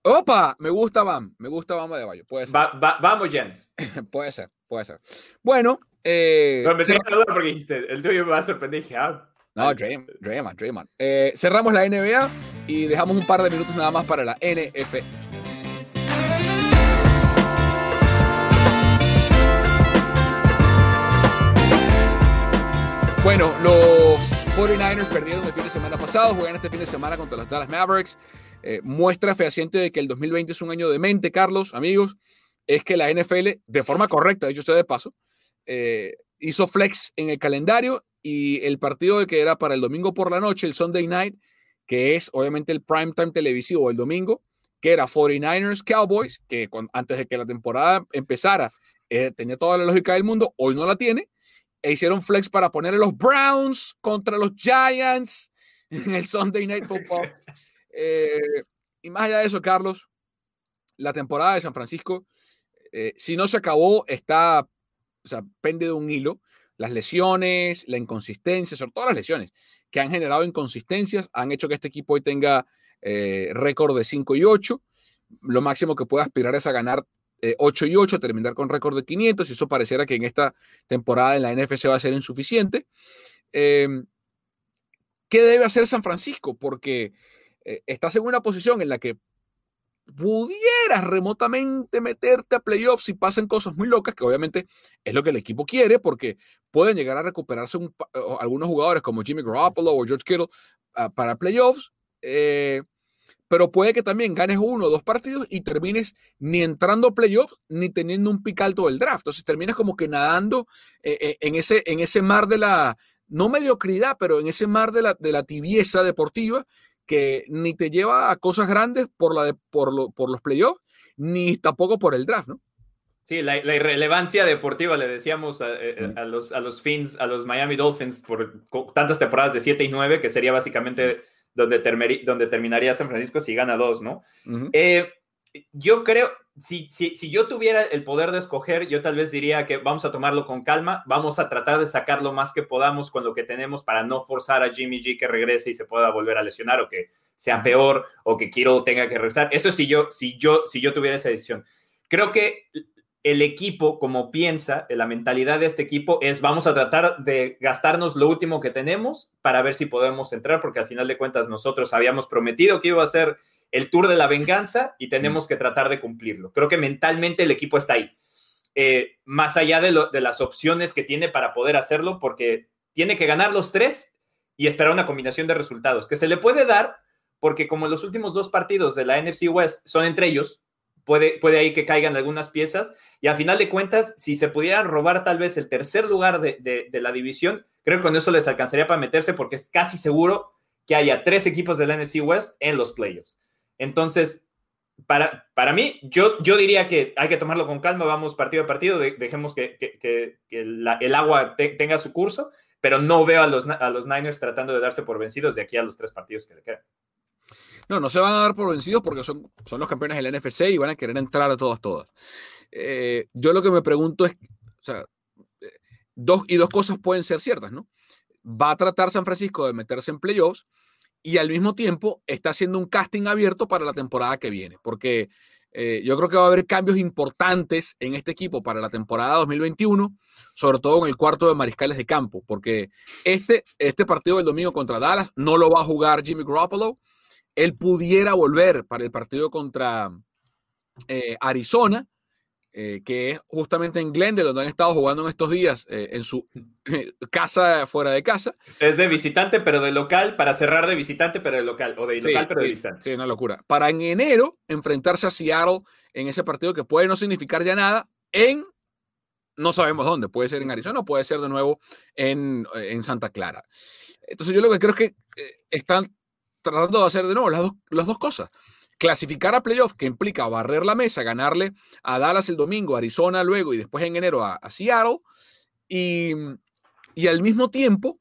Speaker 3: ¡Opa! Me gusta Bam. Me gusta Bam de Bayo. Puede ser.
Speaker 2: Va- va- vamos, Giannis.
Speaker 3: Puede ser, puede ser. Bueno, eh,
Speaker 2: Pero me tengo porque dijiste, el tuyo me va a sorprender. Dije, ah,
Speaker 3: no, Draymond, Draymond, Draymond. Eh, cerramos la NBA y dejamos un par de minutos nada más para la NF. Bueno, los 49ers perdieron el fin de semana pasado, juegan este fin de semana contra los Dallas Mavericks. Eh, muestra fehaciente de que el 2020 es un año de mente, Carlos, amigos, es que la NFL, de forma correcta, dicho sea de paso, eh, hizo flex en el calendario y el partido que era para el domingo por la noche, el Sunday Night, que es obviamente el prime time televisivo el domingo, que era 49ers Cowboys, que antes de que la temporada empezara eh, tenía toda la lógica del mundo, hoy no la tiene e hicieron flex para poner a los Browns contra los Giants en el Sunday Night Football. Eh, y más allá de eso, Carlos, la temporada de San Francisco, eh, si no se acabó, está, o sea, pende de un hilo. Las lesiones, la inconsistencia, sobre todo las lesiones que han generado inconsistencias, han hecho que este equipo hoy tenga eh, récord de 5 y 8. Lo máximo que puede aspirar es a ganar 8 eh, y 8, terminar con récord de 500, y eso pareciera que en esta temporada en la NFC va a ser insuficiente. Em, ¿Qué debe hacer San Francisco? Porque eh, estás en una posición en la que pudieras remotamente meterte a playoffs si pasan cosas muy locas, que obviamente es lo que el equipo quiere, porque pueden llegar a recuperarse algunos jugadores como Jimmy Garoppolo o George Kittle ah, para playoffs. Eh, pero puede que también ganes uno o dos partidos y termines ni entrando a playoffs ni teniendo un pick alto del draft. Entonces terminas como que nadando eh, eh, en, ese, en ese mar de la, no mediocridad, pero en ese mar de la, de la tibieza deportiva que ni te lleva a cosas grandes por, la de, por, lo, por los playoffs, ni tampoco por el draft, ¿no?
Speaker 2: Sí, la, irrelevancia deportiva le decíamos eh, a, los, a los Fins, a los Miami Dolphins por tantas temporadas de 7 y 9, que sería básicamente donde, donde terminaría San Francisco si gana dos, ¿no? Eh, yo creo, si, si, si, yo tuviera el poder de escoger, yo tal vez diría que vamos a tomarlo con calma, vamos a tratar de sacar lo más que podamos con lo que tenemos para no forzar a Jimmy G que regrese y se pueda volver a lesionar o que sea peor o que Kiro tenga que regresar. Eso si yo, si yo, si yo tuviera esa decisión. Creo que el equipo, como piensa, la mentalidad de este equipo es vamos a tratar de gastarnos lo último que tenemos para ver si podemos entrar, porque al final de cuentas nosotros habíamos prometido que iba a ser el tour de la venganza y tenemos que tratar de cumplirlo. Creo que mentalmente el equipo está ahí, eh, más allá de, de las opciones que tiene para poder hacerlo, porque tiene que ganar los tres y esperar una combinación de resultados, que se le puede dar, porque como los últimos dos partidos de la NFC West son entre ellos, puede, puede ahí que caigan algunas piezas y al final de cuentas, si se pudieran robar tal vez el tercer lugar de, la división, creo que con eso les alcanzaría para meterse porque es casi seguro que haya tres equipos del NFC West en los playoffs. Entonces, para, para mí, yo, yo diría que hay que tomarlo con calma, vamos partido a partido, dejemos que, el agua tenga su curso, pero no veo a los, a los Niners tratando de darse por vencidos de aquí a los tres partidos que le quedan.
Speaker 3: No, no se van a dar por vencidos porque son, son los campeones del NFC y van a querer entrar a todas, todas. Eh, yo lo que me pregunto es, o sea, eh, dos y dos cosas pueden ser ciertas, ¿no? Va a tratar San Francisco de meterse en playoffs y al mismo tiempo está haciendo un casting abierto para la temporada que viene, porque eh, yo creo que va a haber cambios importantes en este equipo para la temporada 2021, sobre todo en el cuarto de mariscales de campo, porque este, este partido del domingo contra Dallas no lo va a jugar Jimmy Garoppolo. Él pudiera volver para el partido contra Arizona, eh, que es justamente en Glendale, donde han estado jugando en estos días, eh, en su casa fuera de casa.
Speaker 2: Es de visitante, pero de local, para cerrar de visitante, pero de local, o de local, pero de visitante.
Speaker 3: Sí, una locura. Para en enero enfrentarse a Seattle en ese partido que puede no significar ya nada, en no sabemos dónde, puede ser en Arizona, puede ser de nuevo en, en Santa Clara. Entonces yo lo que creo es que eh, están tratando de hacer de nuevo las dos, las dos cosas clasificar a playoff, que implica barrer la mesa, ganarle a Dallas el domingo, Arizona luego y después en enero a, Seattle, y, al mismo tiempo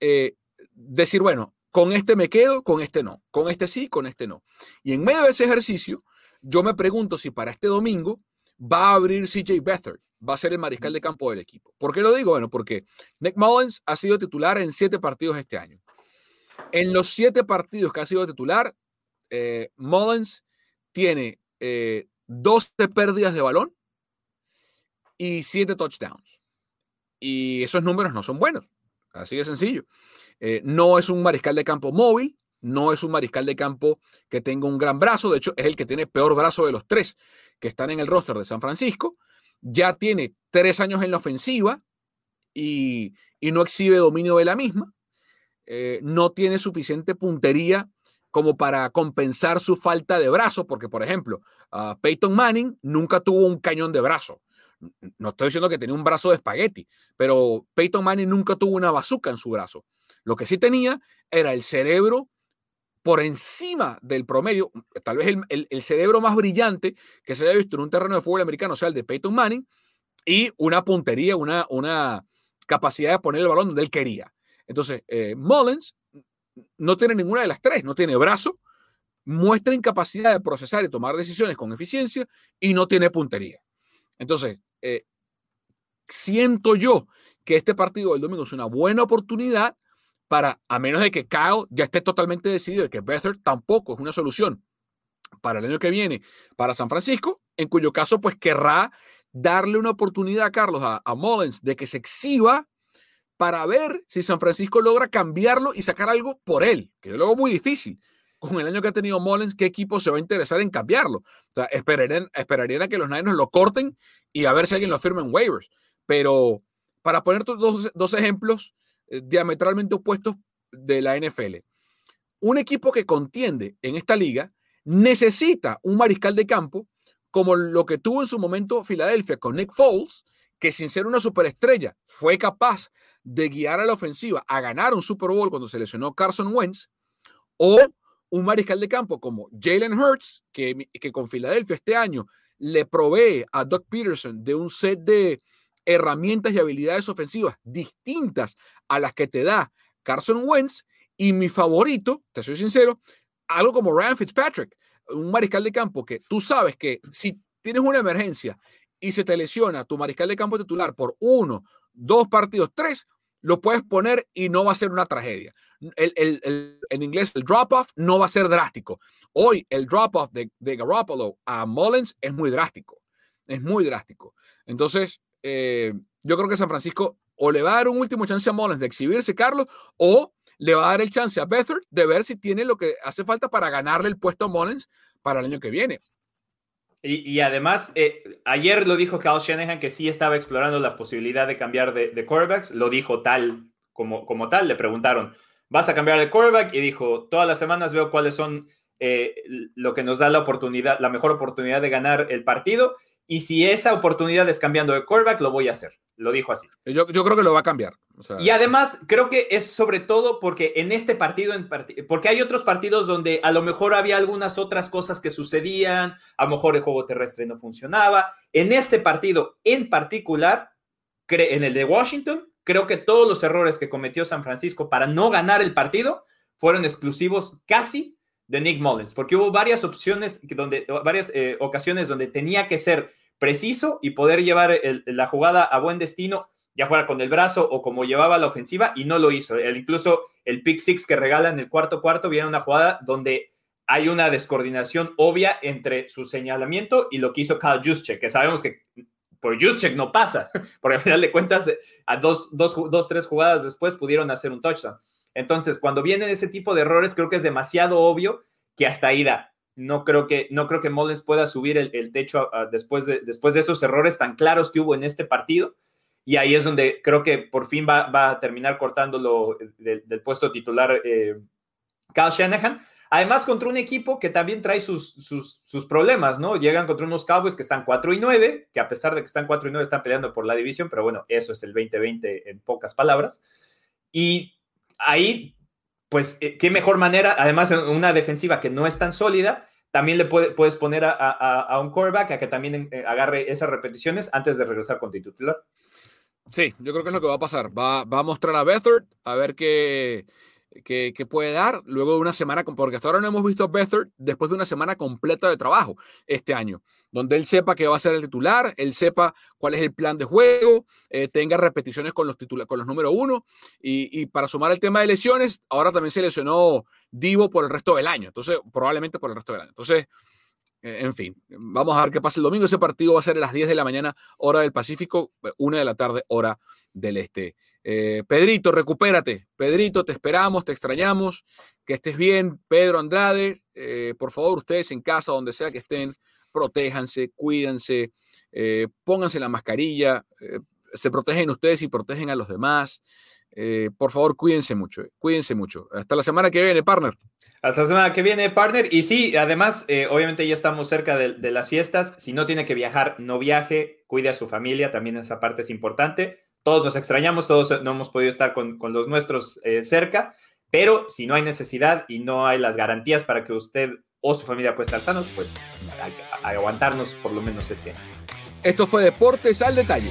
Speaker 3: eh, decir, bueno, con este me quedo, con este no, con este sí, con este no. Y en medio de ese ejercicio, yo me pregunto si para este domingo va a abrir CJ Beathard, va a ser el mariscal de campo del equipo. ¿Por qué lo digo? Bueno, porque Nick Mullins ha sido titular en siete partidos este año. En los siete partidos que ha sido titular, eh, Mullins tiene 12 eh, pérdidas de balón y 7 touchdowns. Y esos números no son buenos. Así de sencillo. Eh, no es un mariscal de campo móvil, no es un mariscal de campo que tenga un gran brazo. De hecho, es el que tiene peor brazo de los tres que están en el roster de San Francisco. Ya tiene tres años en la ofensiva y, y no exhibe dominio de la misma. Eh, no tiene suficiente puntería como para compensar su falta de brazo, porque por ejemplo, Peyton Manning nunca tuvo un cañón de brazo. No estoy diciendo que tenía un brazo de espagueti, pero Peyton Manning nunca tuvo una bazuca en su brazo. Lo que sí tenía era el cerebro por encima del promedio, tal vez el, cerebro más brillante que se haya visto en un terreno de fútbol americano, sea el de Peyton Manning, y una puntería, una, una capacidad de poner el balón donde él quería. Entonces, eh, Mullins no tiene ninguna de las tres, no tiene brazo, muestra incapacidad de procesar y tomar decisiones con eficiencia y no tiene puntería. Entonces, eh, siento yo que este partido del domingo es una buena oportunidad para, a menos de que Kyle ya esté totalmente decidido de que Bethard tampoco es una solución para el año que viene para San Francisco, en cuyo caso pues querrá darle una oportunidad a Carlos, a, a Mullins, de que se exhiba para ver si San Francisco logra cambiarlo y sacar algo por él, que es luego muy difícil. Con el año que ha tenido Mullins, ¿qué equipo se va a interesar en cambiarlo? O sea, esperarían, esperarían a que los Niners lo corten y a ver si alguien lo firma en waivers. Pero para poner dos, dos ejemplos eh, diametralmente opuestos de la NFL, un equipo que contiende en esta liga necesita un mariscal de campo como lo que tuvo en su momento Filadelfia con Nick Foles, que sin ser una superestrella fue capaz de guiar a la ofensiva a ganar un Super Bowl cuando se lesionó Carson Wentz, o un mariscal de campo como Jalen Hurts, que, que con Filadelfia este año le provee a Doug Peterson de un set de herramientas y habilidades ofensivas distintas a las que te da Carson Wentz. Y mi favorito, te soy sincero, algo como Ryan Fitzpatrick, un mariscal de campo que tú sabes que si tienes una emergencia y se te lesiona tu mariscal de campo titular por uno, dos partidos, tres, lo puedes poner y no va a ser una tragedia. El, en inglés, el drop-off no va a ser drástico. Hoy, el drop-off de, de Garoppolo a Mullins es muy drástico. Es muy drástico. Entonces, eh, yo creo que San Francisco o le va a dar un último chance a Mullins de exhibirse, Carlos, o le va a dar el chance a Beathard de ver si tiene lo que hace falta para ganarle el puesto a Mullins para el año que viene.
Speaker 2: Y, además, eh, ayer lo dijo Kyle Shanahan que sí estaba explorando la posibilidad de cambiar de, de quarterbacks. Lo dijo tal como, como tal. Le preguntaron, ¿vas a cambiar de quarterback? Y dijo, todas las semanas veo cuáles son eh, lo que nos da la oportunidad, la mejor oportunidad de ganar el partido. Y si esa oportunidad es cambiando de quarterback, lo voy a hacer. Lo dijo así.
Speaker 3: Yo, creo que lo va a cambiar.
Speaker 2: y además, creo que es sobre todo porque en este partido, en porque hay otros partidos donde a lo mejor había algunas otras cosas que sucedían, a lo mejor el juego terrestre no funcionaba. En este partido en particular, en el de Washington, creo que todos los errores que cometió San Francisco para no ganar el partido fueron exclusivos casi de Nick Mullins, porque hubo varias opciones, donde, varias eh, ocasiones donde tenía que ser preciso y poder llevar la jugada a buen destino, ya fuera con el brazo o como llevaba la ofensiva, y no lo hizo. El, incluso el pick six que regala en el cuarto cuarto viene una jugada donde hay una descoordinación obvia entre su señalamiento y lo que hizo Kyle Juszczyk, que sabemos que por Juszczyk no pasa, porque al final de cuentas, a dos, dos, dos, tres jugadas después pudieron hacer un touchdown. Entonces, cuando vienen ese tipo de errores, creo que es demasiado obvio que hasta ahí da. No creo que, no creo que pueda subir el, techo después, de, después de esos errores tan claros que hubo en este partido. Y ahí es donde creo que por fin va, a terminar cortándolo del, puesto titular eh, Kyle Shanahan. Además, contra un equipo que también trae sus, sus, problemas, ¿no? Llegan contra unos Cowboys que están 4 y 9, que a pesar de que están 4 y 9 están peleando por la división, pero bueno, eso es el 2020 en pocas palabras. Y ahí, pues, eh, qué mejor manera, además, una defensiva que no es tan sólida, también le puedes poner a, un quarterback a que también eh, agarre esas repeticiones antes de regresar con titular.
Speaker 3: Sí, yo creo que es lo que va a pasar. Va, va a mostrar a Bethard a ver qué, que, puede dar luego de una semana, porque hasta ahora no hemos visto a Bethard después de una semana completa de trabajo este año, donde él sepa que va a ser el titular, él sepa cuál es el plan de juego, eh, tenga repeticiones con los, con los número uno, y, para sumar el tema de lesiones, ahora también se lesionó Divo por el resto del año, entonces probablemente por el resto del año. Entonces, en fin, vamos a ver qué pasa el domingo. Ese partido va a ser a las 10 de la mañana, hora del Pacífico, una de la tarde, hora del Este. Eh, Pedrito, recupérate. Pedrito, te esperamos, te extrañamos. Que estés bien. Pedro Andrade, eh, por favor, ustedes en casa, donde sea que estén, protéjanse, cuídense, pónganse la mascarilla. se protegen ustedes y protegen a los demás. Eh, por favor, cuídense mucho, eh, cuídense mucho. Hasta la semana que viene, partner.
Speaker 2: Hasta la semana que viene, partner. Y sí, además, eh, obviamente ya estamos cerca de, las fiestas. Si no tiene que viajar, no viaje, cuide a su familia, también esa parte es importante. Todos nos extrañamos, todos no hemos podido estar con, los nuestros cerca, pero si no hay necesidad y no hay las garantías para que usted o su familia pueda estar sanos, pues hay que aguantarnos por lo menos este año.
Speaker 3: Esto fue Deportes al Detalle.